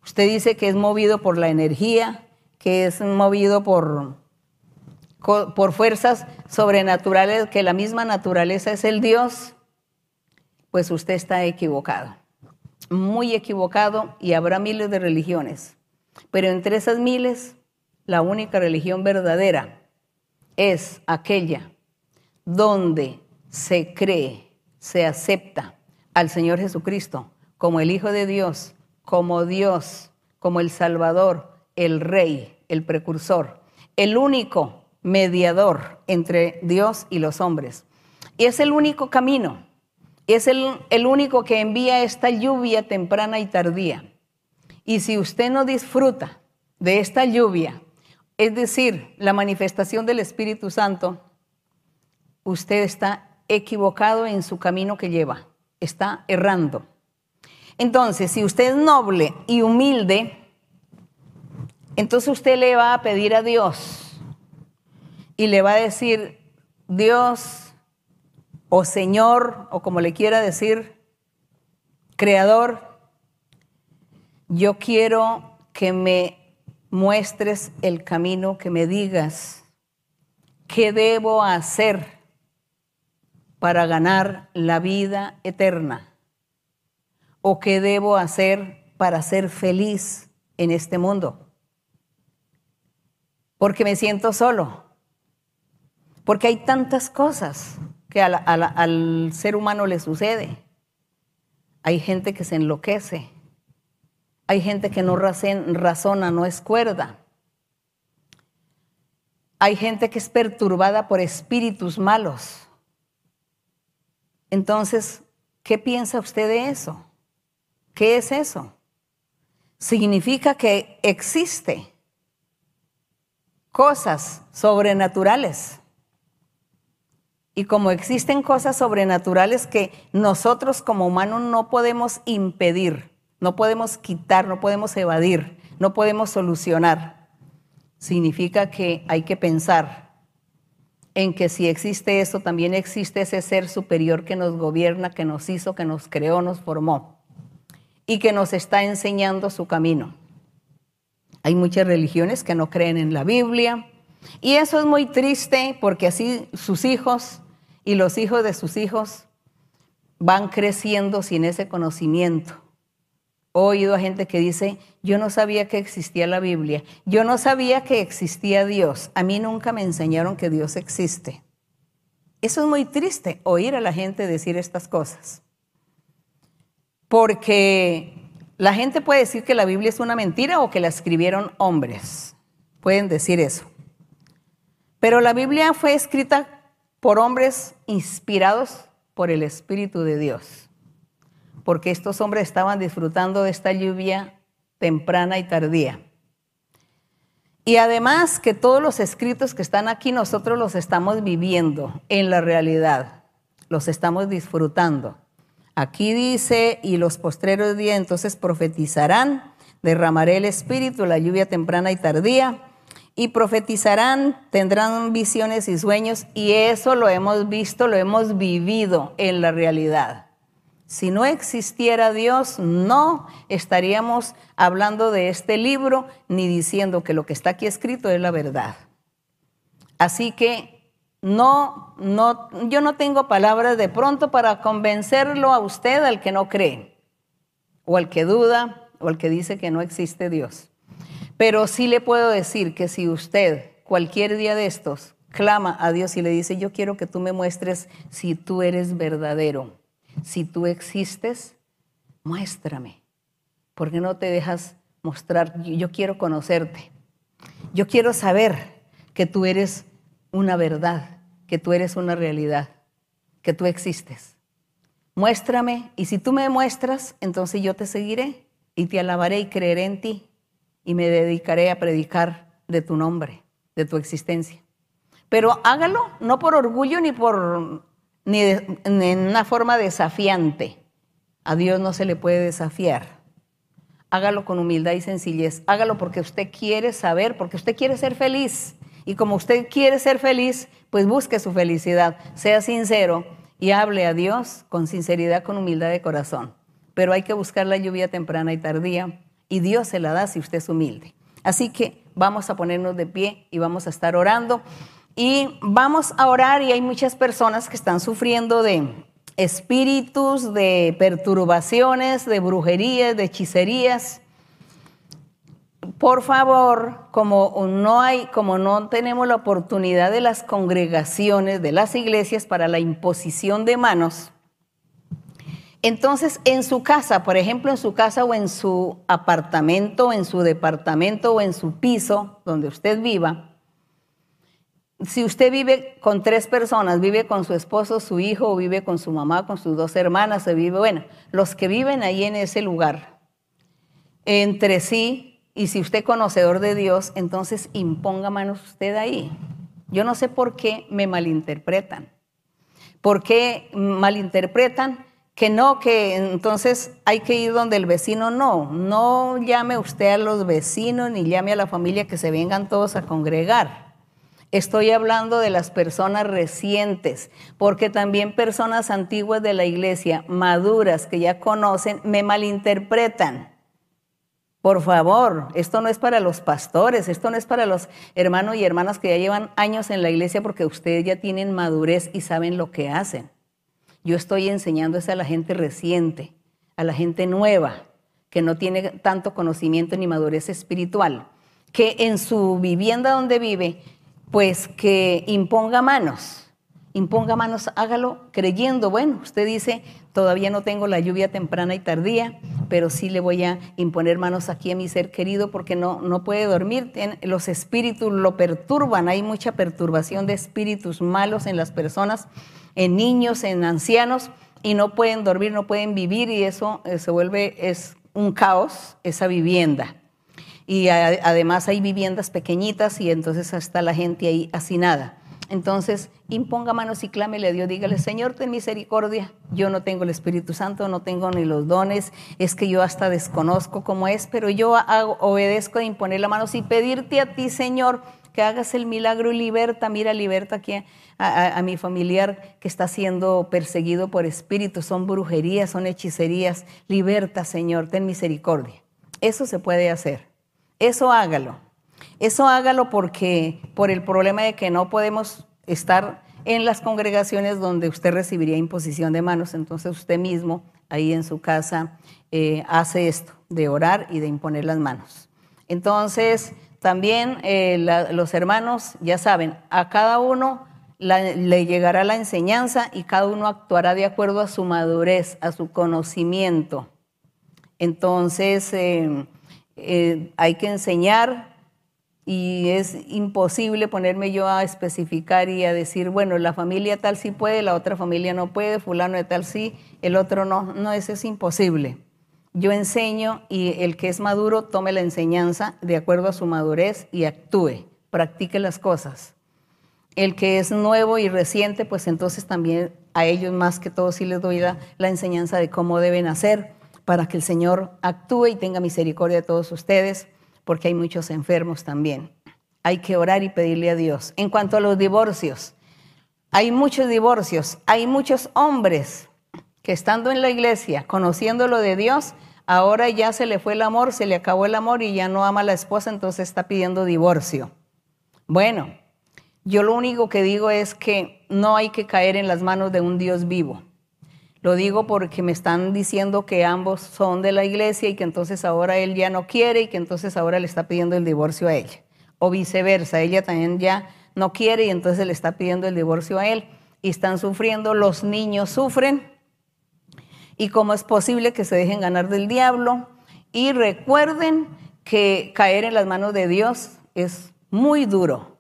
Speaker 1: usted dice que es movido por la energía, que es movido por por fuerzas sobrenaturales, que la misma naturaleza es el Dios, pues usted está equivocado, muy equivocado y habrá miles de religiones. Pero entre esas miles, la única religión verdadera es aquella donde se cree, se acepta al Señor Jesucristo como el Hijo de Dios, como Dios, como el Salvador, el Rey, el precursor, el único mediador entre Dios y los hombres. Y es el único camino, es el, el único que envía esta lluvia temprana y tardía. Y si usted no disfruta de esta lluvia, es decir, la manifestación del Espíritu Santo, usted está equivocado en su camino que lleva, está errando. Entonces, si usted es noble y humilde, entonces usted le va a pedir a Dios y le va a decir, Dios o Señor, o como le quiera decir, Creador, yo quiero que me muestres el camino, que me digas qué debo hacer para ganar la vida eterna o qué debo hacer para ser feliz en este mundo. Porque me siento solo porque hay tantas cosas que al ser humano le sucede. Hay gente que se enloquece. Hay gente que no razona, no es cuerda. Hay gente que es perturbada por espíritus malos. Entonces, ¿qué piensa usted de eso? ¿Qué es eso? Significa que existe cosas sobrenaturales. Y como existen cosas sobrenaturales que nosotros como humanos no podemos impedir, no podemos quitar, no podemos evadir, no podemos solucionar, significa que hay que pensar en que si existe eso, también existe ese ser superior que nos gobierna, que nos hizo, que nos creó, nos formó y que nos está enseñando su camino. Hay muchas religiones que no creen en la Biblia y eso es muy triste porque así sus hijos y los hijos de sus hijos van creciendo sin ese conocimiento. He oído a gente que dice, yo no sabía que existía la Biblia, yo no sabía que existía Dios, a mí nunca me enseñaron que Dios existe. Eso es muy triste, oír a la gente decir estas cosas. Porque la gente puede decir que la Biblia es una mentira o que la escribieron hombres. Pueden decir eso. Pero la Biblia fue escrita por hombres inspirados por el Espíritu de Dios porque estos hombres estaban disfrutando de esta lluvia temprana y tardía. Y además que todos los escritos que están aquí nosotros los estamos viviendo en la realidad, los estamos disfrutando. Aquí dice, y los postreros días entonces profetizarán, derramaré el espíritu, la lluvia temprana y tardía, y profetizarán, tendrán visiones y sueños, y eso lo hemos visto, lo hemos vivido en la realidad. Si no existiera Dios, no estaríamos hablando de este libro ni diciendo que lo que está aquí escrito es la verdad. Así que no, no, yo no tengo palabras de pronto para convencerlo a usted al que no cree, o al que duda, o al que dice que no existe Dios. Pero sí le puedo decir que si usted cualquier día de estos clama a Dios y le dice, yo quiero que tú me muestres si tú eres verdadero si tú existes, muéstrame. ¿Por qué no te dejas mostrar? Yo quiero conocerte. Yo quiero saber que tú eres una verdad, que tú eres una realidad, que tú existes. Muéstrame y si tú me muestras, entonces yo te seguiré y te alabaré y creeré en ti y me dedicaré a predicar de tu nombre, de tu existencia. Pero hágalo no por orgullo ni por ni, en una forma desafiante. A Dios no se le puede desafiar. Hágalo con humildad y sencillez. Hágalo porque usted quiere saber, porque usted quiere ser feliz. Y como usted quiere ser feliz, pues busque su felicidad. Sea sincero y hable a Dios con sinceridad, con humildad de corazón. Pero hay que buscar la lluvia temprana y tardía y Dios se la da si usted es humilde. Así que vamos a ponernos de pie y vamos a estar orando. Y vamos a orar y hay muchas personas que están sufriendo de espíritus, de perturbaciones, de brujerías, de hechicerías. Por favor, como no hay, como no tenemos la oportunidad de las congregaciones, de las iglesias para la imposición de manos, entonces en su casa, por ejemplo, en su casa o en su apartamento, en su departamento o en su piso donde usted viva, si usted vive con tres personas, vive con su esposo, su hijo, o vive con su mamá, con sus dos hermanas, se vive, bueno, los que viven ahí en ese lugar, entre sí, y si usted es conocedor de Dios, entonces imponga manos usted ahí. Yo no sé por qué me malinterpretan. ¿Por qué malinterpretan? Que no, que entonces hay que ir donde el vecino. No, no llame usted a los vecinos ni llame a la familia que se vengan todos a congregar. Estoy hablando de las personas recientes, porque también personas antiguas de la iglesia, maduras, que ya conocen, me malinterpretan. Por favor, esto no es para los pastores, esto no es para los hermanos y hermanas que ya llevan años en la iglesia porque ustedes ya tienen madurez y saben lo que hacen. Yo estoy enseñando eso a la gente reciente, a la gente nueva, que no tiene tanto conocimiento ni madurez espiritual, que en su vivienda donde vive pues que imponga manos. imponga manos, hágalo creyendo, bueno, usted dice, todavía no tengo la lluvia temprana y tardía, pero sí le voy a imponer manos aquí a mi ser querido porque no, no puede dormir, los espíritus lo perturban, hay mucha perturbación de espíritus malos en las personas, en niños, en ancianos, y no pueden dormir, no pueden vivir y eso eh, se vuelve, es un caos, esa vivienda. Y además hay viviendas pequeñitas y entonces está la gente ahí hacinada. Entonces, imponga manos y clámele a Dios, dígale, Señor, ten misericordia, yo no tengo el Espíritu Santo, no tengo ni los dones, es que yo hasta desconozco cómo es, pero yo obedezco de imponer la mano y pedirte a ti, Señor, que hagas el milagro y liberta, mira, liberta aquí a, a, mi familiar que está siendo perseguido por espíritus, son brujerías, son hechicerías, liberta, Señor, ten misericordia. Eso se puede hacer, eso hágalo. Eso hágalo porque por el problema de que no podemos estar en las congregaciones donde usted recibiría imposición de manos, entonces usted mismo ahí en su casa eh, hace esto, de orar y de imponer las manos. Entonces, también eh, los hermanos, ya saben, a cada uno le llegará la enseñanza y cada uno actuará de acuerdo a su madurez, a su conocimiento. Entonces, eh, hay que enseñar y es imposible ponerme yo a especificar y a decir, bueno, la familia tal sí puede, la otra familia no puede, fulano de tal sí, el otro no. No, eso es imposible. Yo enseño y el que es maduro tome la enseñanza de acuerdo a su madurez y actúe, practique las cosas. El que es nuevo y reciente, pues entonces también a ellos más que todo sí les doy la, la enseñanza de cómo deben hacer para que el Señor actúe y tenga misericordia de todos ustedes porque hay muchos enfermos también. Hay que orar y pedirle a Dios. En cuanto a los divorcios, hay muchos divorcios, hay muchos hombres que estando en la iglesia, conociendo lo de Dios, ahora ya se le fue el amor, se le acabó el amor y ya no ama a la esposa, entonces está pidiendo divorcio. Bueno, yo lo único que digo es que no hay que caer en las manos de un Dios vivo. Lo digo porque me están diciendo que ambos son de la iglesia y que entonces ahora él ya no quiere y que entonces ahora le está pidiendo el divorcio a ella. O viceversa, ella también ya no quiere y entonces le está pidiendo el divorcio a él. Y están sufriendo, los niños sufren. Y cómo es posible que se dejen ganar del diablo. Y recuerden que caer en las manos de Dios es muy duro.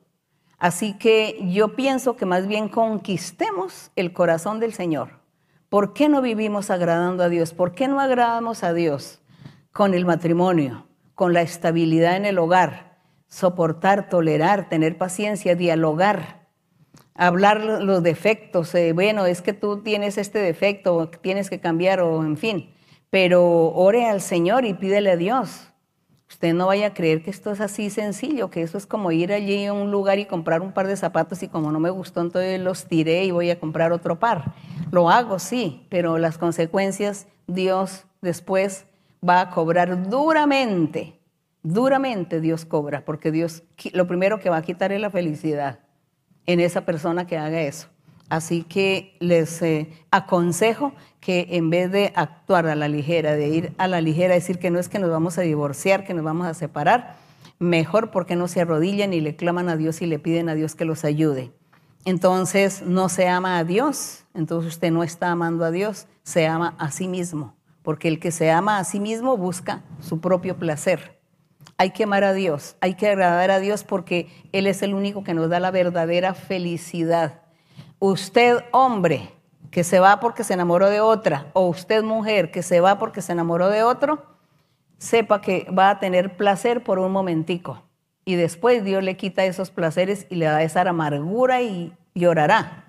Speaker 1: Así que yo pienso que más bien conquistemos el corazón del Señor ¿Por qué no vivimos agradando a Dios? ¿Por qué no agradamos a Dios con el matrimonio, con la estabilidad en el hogar, soportar, tolerar, tener paciencia, dialogar, hablar los defectos? Eh, bueno, es que tú tienes este defecto, tienes que cambiar o en fin, pero ore al Señor y pídele a Dios. Usted no vaya a creer que esto es así sencillo, que eso es como ir allí a un lugar y comprar un par de zapatos y como no me gustó, entonces los tiré y voy a comprar otro par. Lo hago, sí, pero las consecuencias Dios después va a cobrar duramente, duramente Dios cobra, porque Dios lo primero que va a quitar es la felicidad en esa persona que haga eso. Así que les eh, aconsejo que en vez de actuar a la ligera, de ir a la ligera, decir que no es que nos vamos a divorciar, que nos vamos a separar, mejor porque no se arrodillan y le claman a Dios y le piden a Dios que los ayude. Entonces no se ama a Dios, entonces usted no está amando a Dios, se ama a sí mismo, porque el que se ama a sí mismo busca su propio placer. Hay que amar a Dios, hay que agradar a Dios porque Él es el único que nos da la verdadera felicidad. Usted, hombre, que se va porque se enamoró de otra, o usted, mujer, que se va porque se enamoró de otro, sepa que va a tener placer por un momentico. Y después Dios le quita esos placeres y le da esa amargura y llorará.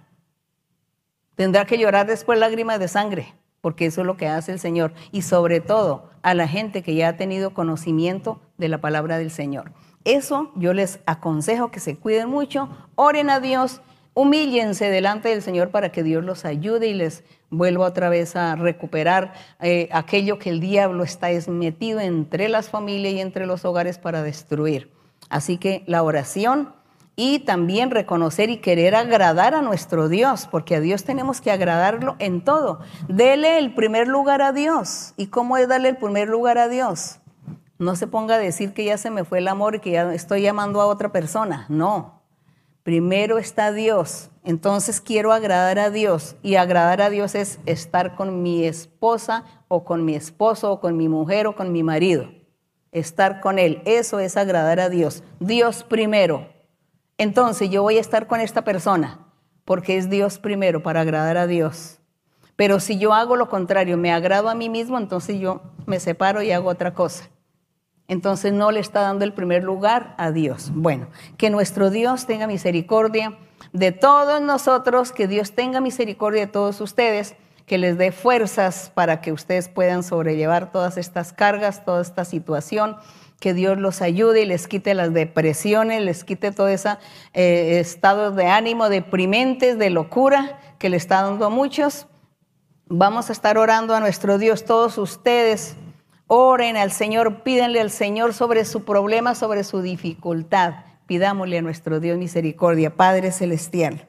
Speaker 1: Tendrá que llorar después lágrimas de sangre, porque eso es lo que hace el Señor. Y sobre todo a la gente que ya ha tenido conocimiento de la palabra del Señor. Eso yo les aconsejo que se cuiden mucho, oren a Dios Humíllense delante del Señor para que Dios los ayude y les vuelva otra vez a recuperar eh, aquello que el diablo está metido entre las familias y entre los hogares para destruir. Así que la oración y también reconocer y querer agradar a nuestro Dios, porque a Dios tenemos que agradarlo en todo. Dele el primer lugar a Dios. ¿Y cómo es darle el primer lugar a Dios? No se ponga a decir que ya se me fue el amor y que ya estoy llamando a otra persona. No, Primero está Dios, Entonces quiero agradar a Dios y agradar a Dios es estar con mi esposa o con mi esposo o con mi mujer o con mi marido. Estar con Él, eso es agradar a Dios. Dios primero. Entonces yo voy a estar con esta persona porque es Dios primero para agradar a Dios. Pero si yo hago lo contrario, me agrado a mí mismo, entonces yo me separo y hago otra cosa. Entonces no le está dando el primer lugar a Dios. Bueno, que nuestro Dios tenga misericordia de todos nosotros, que Dios tenga misericordia de todos ustedes, que les dé fuerzas para que ustedes puedan sobrellevar todas estas cargas, toda esta situación, que Dios los ayude y les quite las depresiones, les quite todo ese eh, estado de ánimo deprimentes, de locura que le está dando a muchos. Vamos a estar orando a nuestro Dios, todos ustedes Oren al Señor, pídenle al Señor sobre su problema, sobre su dificultad. Pidámosle a nuestro Dios misericordia, Padre Celestial,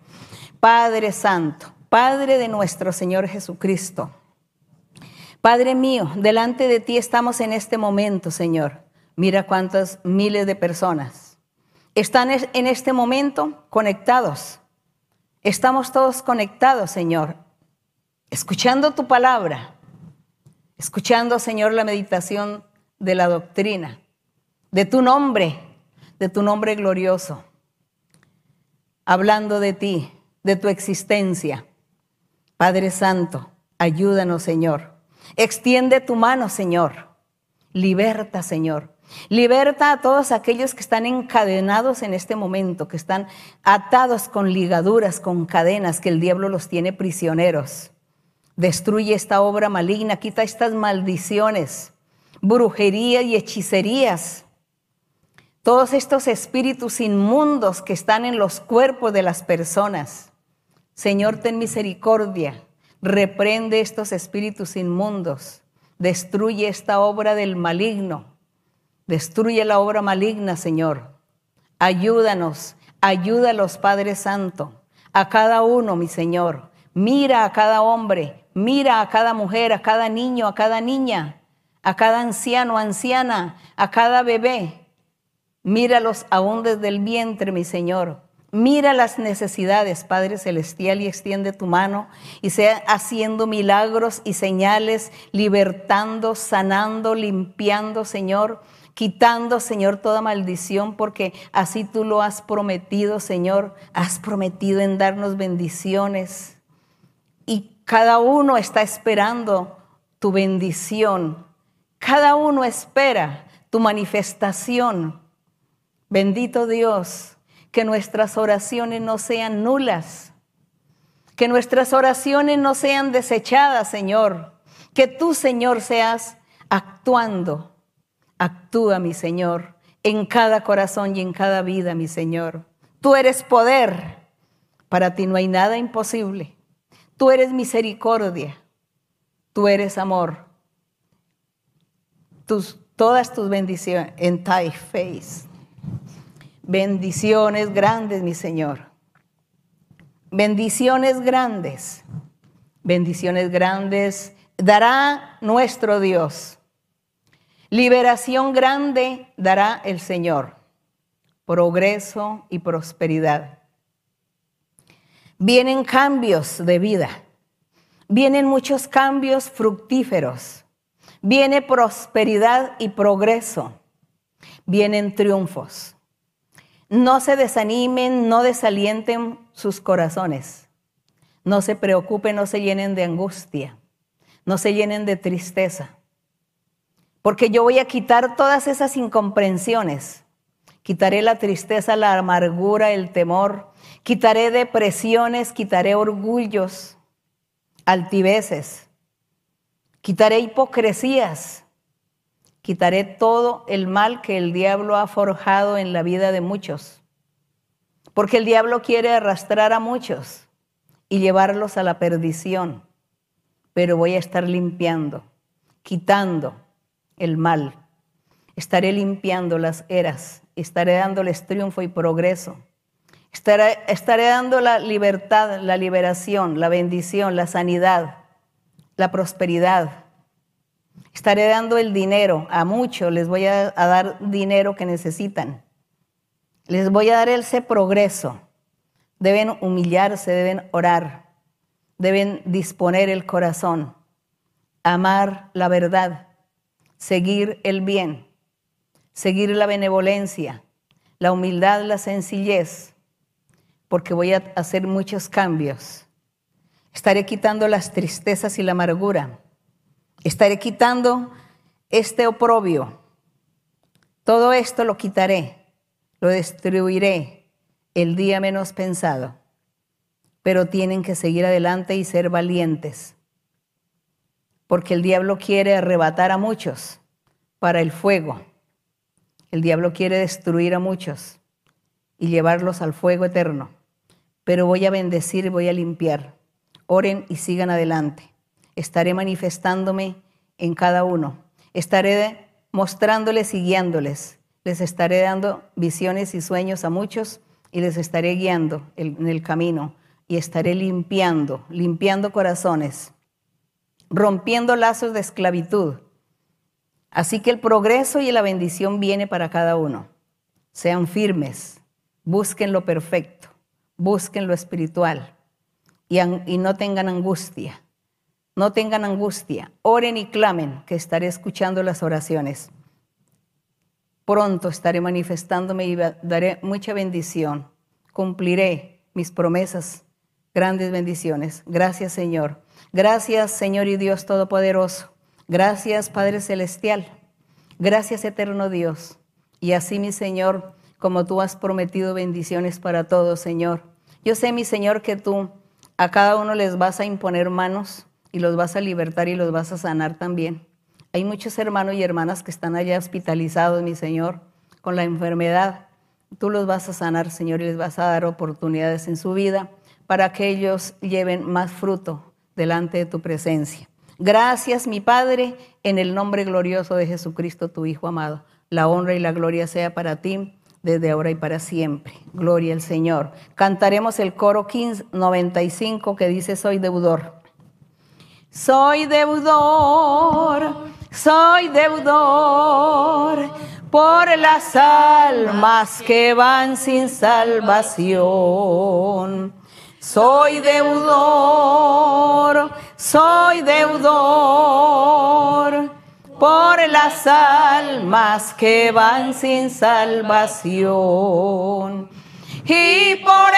Speaker 1: Padre Santo, Padre de nuestro Señor Jesucristo. Padre mío, delante de ti estamos en este momento, Señor. Mira cuántas miles de personas están en este momento conectados. Estamos todos conectados, Señor, escuchando tu palabra escuchando, Señor, la meditación de la doctrina, de tu nombre, de tu nombre glorioso, hablando de ti, de tu existencia. Padre Santo, ayúdanos, Señor. Extiende tu mano, Señor. Liberta, Señor. Liberta a todos aquellos que están encadenados en este momento, que están atados con ligaduras, con cadenas, que el diablo los tiene prisioneros. Destruye esta obra maligna, quita estas maldiciones, brujería y hechicerías. Todos estos espíritus inmundos que están en los cuerpos de las personas. Señor, ten misericordia. Reprende estos espíritus inmundos. Destruye esta obra del maligno. Destruye la obra maligna, Señor. Ayúdanos, ayuda a los Padres Santos, a cada uno, mi Señor. Mira a cada hombre, Mira a cada mujer, a cada niño, a cada niña, a cada anciano, anciana, a cada bebé. Míralos aún desde el vientre, mi Señor. Mira las necesidades, Padre Celestial, y extiende tu mano y sea haciendo milagros y señales, libertando, sanando, limpiando, Señor, quitando, Señor, toda maldición, porque así tú lo has prometido, Señor. Has prometido en darnos bendiciones cada uno está esperando tu bendición. Cada uno espera tu manifestación. Bendito Dios, que nuestras oraciones no sean nulas. Que nuestras oraciones no sean desechadas, Señor. Que tú, Señor, seas actuando. Actúa, mi Señor, en cada corazón y en cada vida, mi Señor. Tú eres poder. Para ti no hay nada imposible. Tú eres misericordia, tú eres amor. Tus, todas tus bendiciones en thy face. Bendiciones grandes, mi Señor. Bendiciones grandes. Bendiciones grandes dará nuestro Dios. Liberación grande dará el Señor. Progreso y prosperidad. Vienen cambios de vida, vienen muchos cambios fructíferos, viene prosperidad y progreso, vienen triunfos. No se desanimen, no desalienten sus corazones. No se preocupen, no se llenen de angustia, no se llenen de tristeza. Porque yo voy a quitar todas esas incomprensiones. Quitaré la tristeza, la amargura, el temor, Quitaré depresiones, quitaré orgullos, altiveces, quitaré hipocresías, quitaré todo el mal que el diablo ha forjado en la vida de muchos. Porque el diablo quiere arrastrar a muchos y llevarlos a la perdición. Pero voy a estar limpiando, quitando el mal. Estaré limpiando las eras, estaré dándoles triunfo y progreso. Estaré, dando la libertad, la liberación, la bendición, la sanidad, la prosperidad. Estaré dando el dinero a muchos, les voy a, a dar dinero que necesitan. Les voy a dar ese progreso. deben humillarse, deben orar, deben disponer el corazón, amar la verdad, seguir el bien, seguir la benevolencia, la humildad, la sencillez, porque voy a hacer muchos cambios. Estaré quitando las tristezas y la amargura. Estaré quitando este oprobio. Todo esto lo quitaré, lo destruiré el día menos pensado. Pero tienen que seguir adelante y ser valientes, porque el diablo quiere arrebatar a muchos para el fuego el diablo quiere destruir a muchos y llevarlos al fuego eterno, pero voy a bendecir y voy a limpiar. Oren y sigan adelante. Estaré manifestándome en cada uno. Estaré mostrándoles y guiándoles. Les estaré dando visiones y sueños a muchos y les estaré guiando en el camino y estaré limpiando, limpiando corazones, rompiendo lazos de esclavitud Así que el progreso y la bendición viene para cada uno. Sean firmes, busquen lo perfecto, busquen lo espiritual y, y no tengan angustia. No tengan angustia, oren y clamen, que estaré escuchando las oraciones. Pronto estaré manifestándome y daré mucha bendición. Cumpliré mis promesas, grandes bendiciones. Gracias Señor. Gracias Señor y Dios Todopoderoso Gracias, Padre Celestial. Gracias, eterno Dios. Y así, mi Señor, como tú has prometido bendiciones para todos, Señor. Yo sé, mi Señor, que tú a cada uno les vas a imponer manos y los vas a libertar y los vas a sanar también. Hay muchos hermanos y hermanas que están allá hospitalizados, mi Señor, con la enfermedad. Tú los vas a sanar, Señor, y les vas a dar oportunidades en su vida para que ellos lleven más fruto delante de tu presencia. Gracias, mi Padre, en el nombre glorioso de Jesucristo, tu Hijo amado. La honra y la gloria sea para ti desde ahora y para siempre. Gloria al Señor. Cantaremos el coro 15, 95 que dice, soy deudor. Soy deudor, soy deudor por las almas que van sin salvación. Soy deudor soy deudor por las almas que van sin salvación y por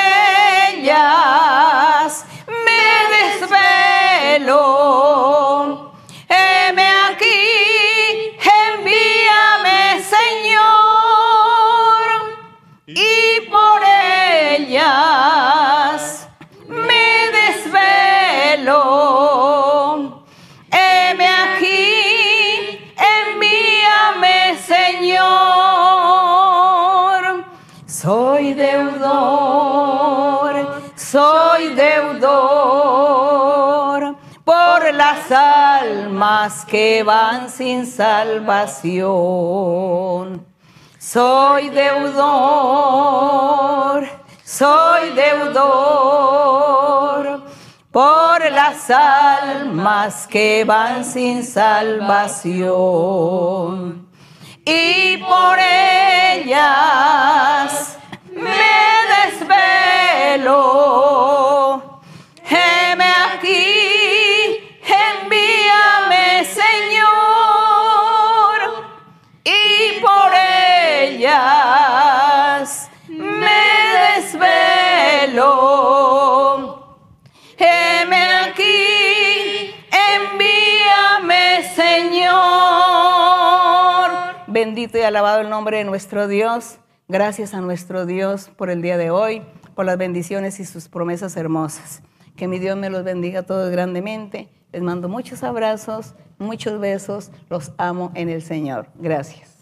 Speaker 1: ellas me desvelo. Almas que van sin salvación. Soy deudor, soy deudor por las almas que van sin salvación. Y por ellas me desvelo. Heme aquí me desvelo. Y alabado el nombre de nuestro Dios. Gracias a nuestro Dios por el día de hoy, por las bendiciones y sus promesas hermosas. Que mi Dios me los bendiga a todos grandemente. Les mando muchos abrazos, muchos besos. Los amo en el Señor. Gracias.